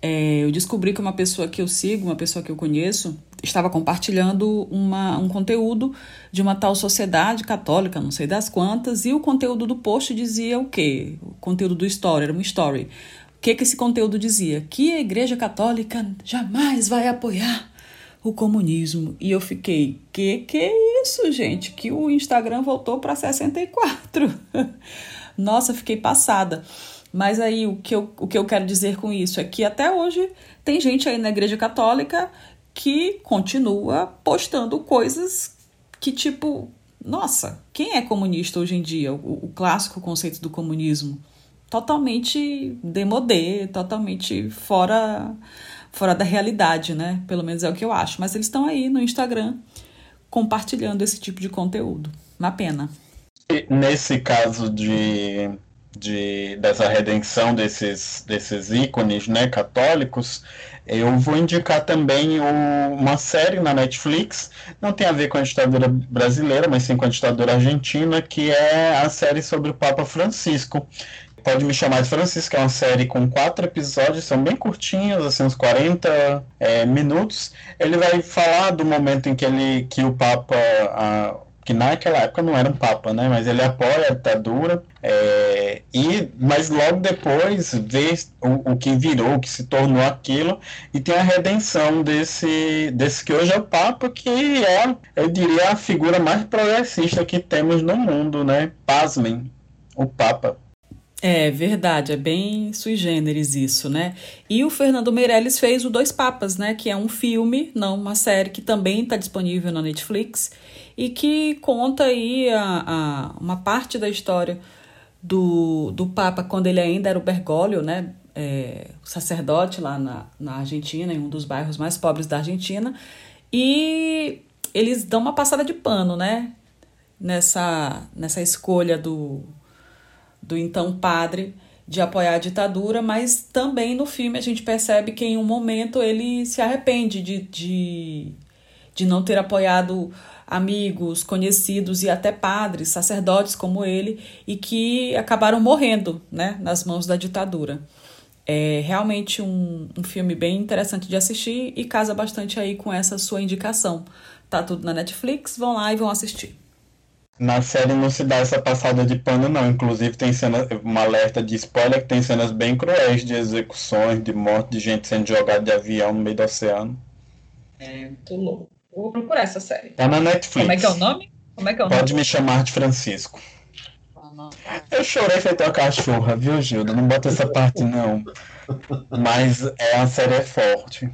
É, eu descobri que uma pessoa que eu sigo, uma pessoa que eu conheço, estava compartilhando uma, um conteúdo de uma tal sociedade católica, não sei das quantas, e o conteúdo do post dizia o quê? O conteúdo do story, era uma story. O que, que esse conteúdo dizia? Que a Igreja Católica jamais vai apoiar o comunismo. E eu fiquei, que que é isso, gente? Que o Instagram voltou para 64. Nossa, fiquei passada. Mas aí o que, eu, o que eu quero dizer com isso é que até hoje tem gente aí na Igreja Católica que continua postando coisas que, tipo, nossa, quem é comunista hoje em dia? O, o clássico conceito do comunismo. Totalmente demodê, totalmente fora, fora da realidade, né? Pelo menos é o que eu acho. Mas eles estão aí no Instagram compartilhando esse tipo de conteúdo. Uma pena. Nesse caso de, de dessa redenção desses, desses ícones né, católicos, eu vou indicar também o, uma série na Netflix, não tem a ver com a ditadura brasileira, mas sim com a ditadura argentina, que é a série sobre o Papa Francisco. Pode me chamar de Francisco, é uma série com quatro episódios, são bem curtinhos, assim, uns 40 é, minutos. Ele vai falar do momento em que ele que o Papa. A, que naquela época não era um papa, né? Mas ele apoia a ditadura, é, e, mas logo depois vê o, o, que virou, o que se tornou aquilo, e tem a redenção desse, desse que hoje é o papa, que é, eu diria, a figura mais progressista que temos no mundo, né? Pasmem, o papa. É verdade, é bem sui generis isso, né? E o Fernando Meirelles fez o Dois Papas, né? Que é um filme, não uma série que também está disponível na Netflix e que conta aí a, a, uma parte da história do, do Papa quando ele ainda era o Bergoglio, né? É, sacerdote lá na, na Argentina, em um dos bairros mais pobres da Argentina. E eles dão uma passada de pano, né? Nessa, nessa escolha do, do então padre de apoiar a ditadura, mas também no filme a gente percebe que em um momento ele se arrepende de, de, de não ter apoiado amigos, conhecidos e até padres, sacerdotes como ele, e que acabaram morrendo né, nas mãos da ditadura. É realmente um, um filme bem interessante de assistir e casa bastante aí com essa sua indicação. Tá tudo na Netflix, vão lá e vão assistir. Na série não se dá essa passada de pano, não. Inclusive tem cena, uma alerta de spoiler que tem cenas bem cruéis de execuções, de morte de gente sendo jogada de avião no meio do oceano. É muito louco. Vou procurar essa série. Tá na Netflix. Como é que é o nome? Como é que é o Pode nome? me chamar de Francisco. Eu chorei feito uma cachorra, viu, Gilda? Não bota essa parte, não. Mas é, a série é forte.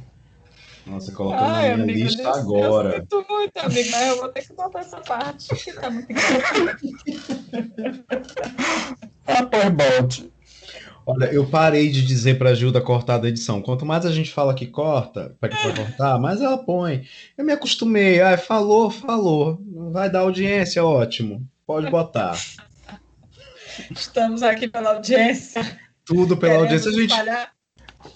Nossa, colocou ah, na minha lista agora. Eu sinto muito, amigo, mas eu vou ter que botar essa parte, que tá muito engraçado. ah, pois bote. Olha, eu parei de dizer pra Gilda cortar da edição. Quanto mais a gente fala que corta, para que vai cortar, mais ela põe. Eu me acostumei. Ah, falou, falou. Vai dar audiência, ótimo. Pode botar. Estamos aqui pela audiência. Tudo pela Queremos audiência. A gente...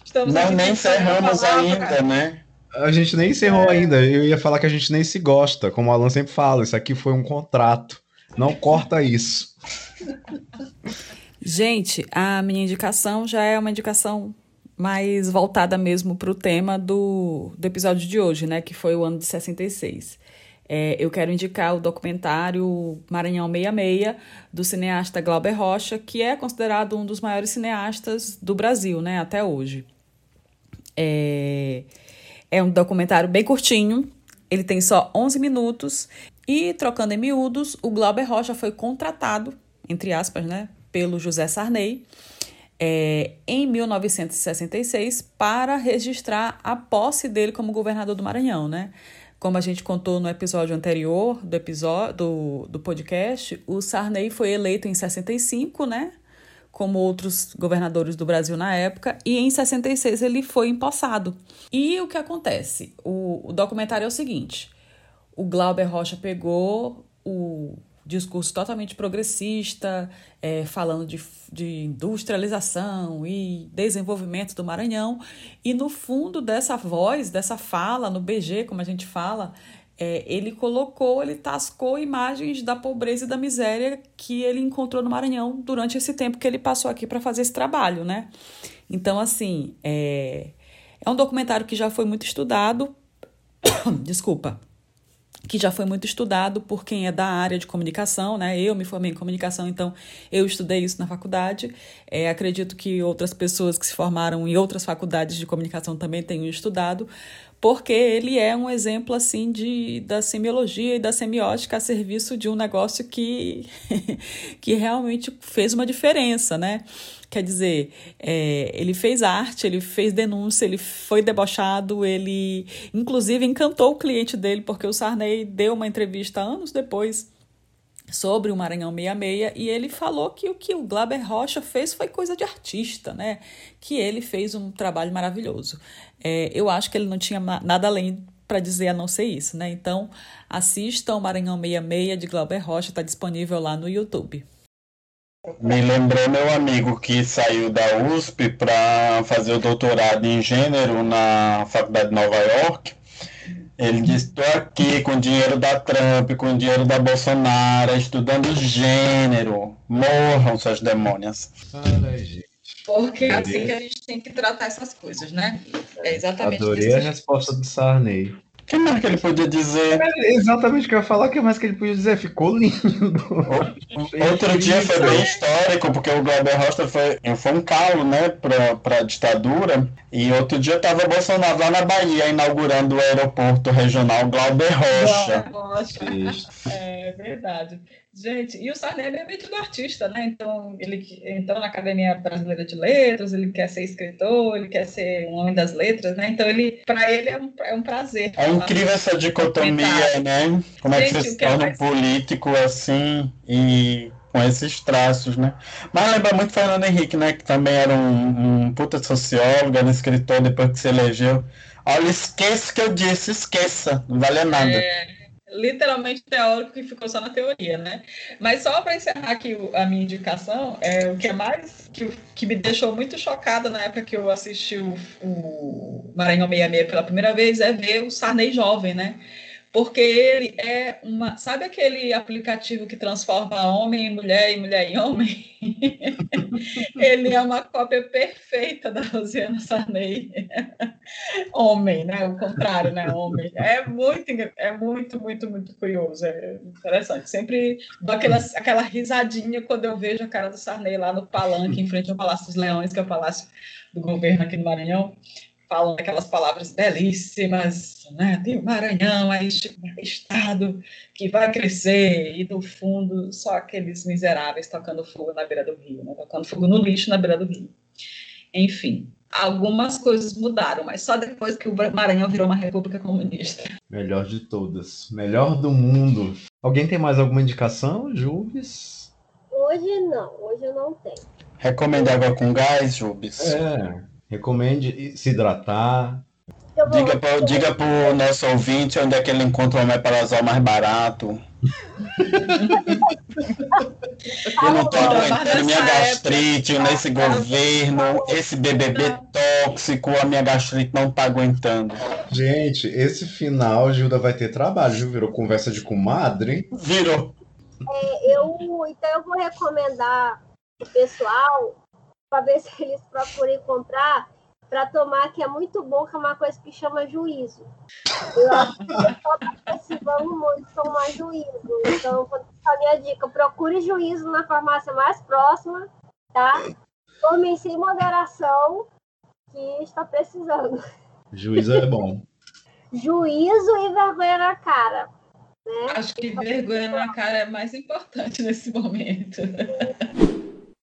Estamos Nós nem encerramos ainda, né? A gente nem encerrou é. ainda. Eu ia falar que a gente nem se gosta, como o Alan sempre fala. Isso aqui foi um contrato. Não corta isso. Gente, a minha indicação já é uma indicação mais voltada mesmo para o tema do, do episódio de hoje, né? Que foi o ano de 66. É, eu quero indicar o documentário Maranhão 66, do cineasta Glauber Rocha, que é considerado um dos maiores cineastas do Brasil, né? Até hoje. É, é um documentário bem curtinho, ele tem só 11 minutos. E, trocando em miúdos, o Glauber Rocha foi contratado, entre aspas, né? pelo José Sarney é, em 1966 para registrar a posse dele como governador do Maranhão, né? Como a gente contou no episódio anterior do episódio do, do podcast, o Sarney foi eleito em 65, né? Como outros governadores do Brasil na época, e em 66 ele foi empossado. E o que acontece? O, o documentário é o seguinte: o Glauber Rocha pegou o discurso totalmente progressista, é, falando de, de industrialização e desenvolvimento do Maranhão. E no fundo dessa voz, dessa fala, no BG, como a gente fala, é, ele colocou, ele tascou imagens da pobreza e da miséria que ele encontrou no Maranhão durante esse tempo que ele passou aqui para fazer esse trabalho, né? Então, assim, é, é um documentário que já foi muito estudado. Desculpa que já foi muito estudado por quem é da área de comunicação, né? Eu me formei em comunicação, então eu estudei isso na faculdade. É, acredito que outras pessoas que se formaram em outras faculdades de comunicação também tenham estudado, porque ele é um exemplo assim de da semiologia e da semiótica a serviço de um negócio que que realmente fez uma diferença, né? Quer dizer, é, ele fez arte, ele fez denúncia, ele foi debochado, ele inclusive encantou o cliente dele, porque o Sarney deu uma entrevista anos depois sobre o Maranhão 66 e ele falou que o que o Glaber Rocha fez foi coisa de artista, né? Que ele fez um trabalho maravilhoso. É, eu acho que ele não tinha nada além para dizer a não ser isso, né? Então, assistam o Maranhão 66 de Glauber Rocha, está disponível lá no YouTube. Me lembrou meu amigo que saiu da USP para fazer o doutorado em gênero na Faculdade de Nova York. Ele disse: estou aqui com dinheiro da Trump, com dinheiro da Bolsonaro, estudando gênero. Morram suas demônias. Ai, gente. Porque é assim que a gente tem que tratar essas coisas, né? É exatamente Adorei isso. a resposta do Sarney. O que mais que ele podia dizer? É exatamente o que eu ia falar, o que mais que ele podia dizer? Ficou lindo. Outro dia foi bem histórico, porque o Glauber Rocha foi, foi um calo, né, pra, pra ditadura. E outro dia tava Bolsonaro lá na Bahia, inaugurando o aeroporto regional Glauber Rocha. Rocha. É verdade. Gente, e o Sarney é metido artista, né? Então, ele entrou na Academia Brasileira de Letras, ele quer ser escritor, ele quer ser um homem das letras, né? Então, ele, para ele é um, é um prazer. É incrível essa dicotomia, né? Como é que Gente, você se é torna um mais- político assim e com esses traços, né? Mas lembra muito Fernando Henrique, né? Que também era um, um puta sociólogo, era um escritor depois que se elegeu. Olha, esqueça o que eu disse, esqueça, não vale nada. É, literalmente teórico que ficou só na teoria, né? Mas só para encerrar aqui a minha indicação, é, o que é mais que, que me deixou muito chocada na época que eu assisti o, o Maranhão 66 pela primeira vez é ver o Sarney jovem, né? Porque ele é uma. Sabe aquele aplicativo que transforma homem em mulher e mulher em homem? ele é uma cópia perfeita da Rosiana Sarney. homem, né? O contrário, né? Homem. É muito, é muito, muito, muito curioso. É interessante. Sempre dou aquela, aquela risadinha quando eu vejo a cara do Sarney lá no palanque, em frente ao Palácio dos Leões, que é o palácio do governo aqui no Maranhão, falando aquelas palavras belíssimas, né? Tem o Maranhão, é este estado que vai crescer, e no fundo, só aqueles miseráveis tocando fogo na beira do rio, né? Tocando fogo no lixo na beira do rio. Enfim, algumas coisas mudaram, mas só depois que o Maranhão virou uma república comunista. Melhor de todas. Melhor do mundo. Alguém tem mais alguma indicação, Juves? Hoje não, hoje eu não tenho. Recomenda água com gás, Jubes? É. Recomende se hidratar. Diga, pro, diga pro nosso ouvinte onde é que ele encontra o omeprazol mais barato. Eu não tô aguentando minha gastrite nesse governo, esse BBB tóxico, a minha gastrite não tá aguentando. Gente, esse final, Gilda vai ter trabalho, viu? Virou conversa de comadre. Virou. eu, então eu vou recomendar o pessoal para ver se eles procurem comprar para tomar, que é muito bom, que é uma coisa que chama juízo. Eu acho que está precisando muito tomar juízo. Então, a minha dica: procure juízo na farmácia mais próxima, tá? Tomem sem moderação, que está precisando. Juízo é bom. Juízo e vergonha na cara. Né? Acho que vergonha na cara é mais importante nesse momento.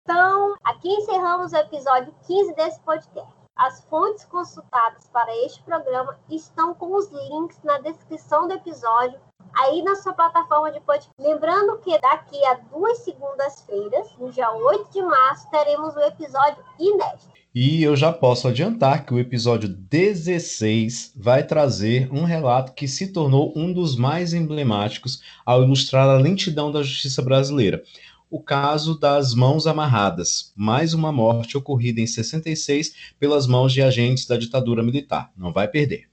Então, Aqui encerramos o episódio 15 desse podcast. As fontes consultadas para este programa estão com os links na descrição do episódio aí na sua plataforma de podcast. Lembrando que daqui a duas segundas-feiras, no dia 8 de março, teremos um episódio inédito. E eu já posso adiantar que o episódio 16 vai trazer um relato que se tornou um dos mais emblemáticos ao ilustrar a lentidão da justiça brasileira. O caso das mãos amarradas, mais uma morte ocorrida em 66 pelas mãos de agentes da ditadura militar. Não vai perder.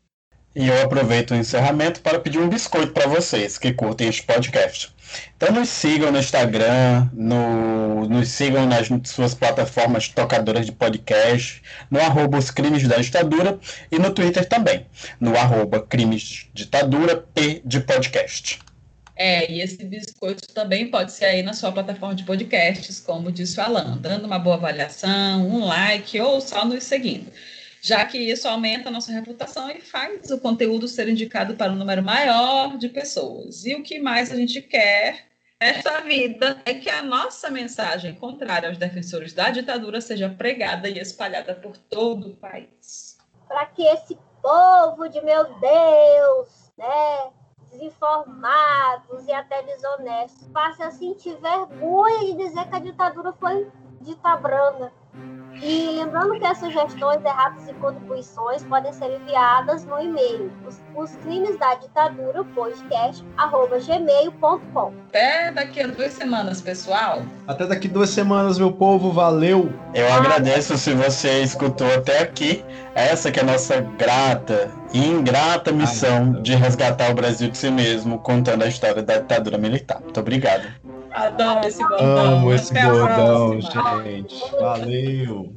E eu aproveito o encerramento para pedir um biscoito para vocês que curtem este podcast. Então nos sigam no Instagram, no, nos sigam nas suas plataformas tocadoras de podcast, no arroba os crimes da ditadura e no Twitter também, no arroba crimes ditadura P de podcast. É, e esse biscoito também pode ser aí na sua plataforma de podcasts, como disse o Alan, dando uma boa avaliação, um like ou só nos seguindo já que isso aumenta a nossa reputação e faz o conteúdo ser indicado para um número maior de pessoas. E o que mais a gente quer nesta vida é que a nossa mensagem contrária aos defensores da ditadura seja pregada e espalhada por todo o país. Para que esse povo de meu Deus, né, desinformados e até desonestos, passe a sentir vergonha de dizer que a ditadura foi dita branda e lembrando que as sugestões, erratas e contribuições podem ser enviadas no e-mail os, os crimes da ditadura podcast arroba gmail.com. Até daqui a duas semanas, pessoal. Até daqui duas semanas, meu povo. Valeu! Eu agradeço se você escutou até aqui. Essa que é a nossa grata e ingrata missão de resgatar o Brasil de si mesmo, contando a história da ditadura militar. Muito obrigado. Adoro esse bordão. Amo esse bordão, gente. Valeu.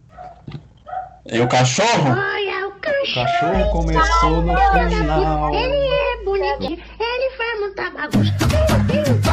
E o cachorro? Olha, o cachorro. O cachorro começou no final. Ele é bonitinho, ele faz muita bagunça.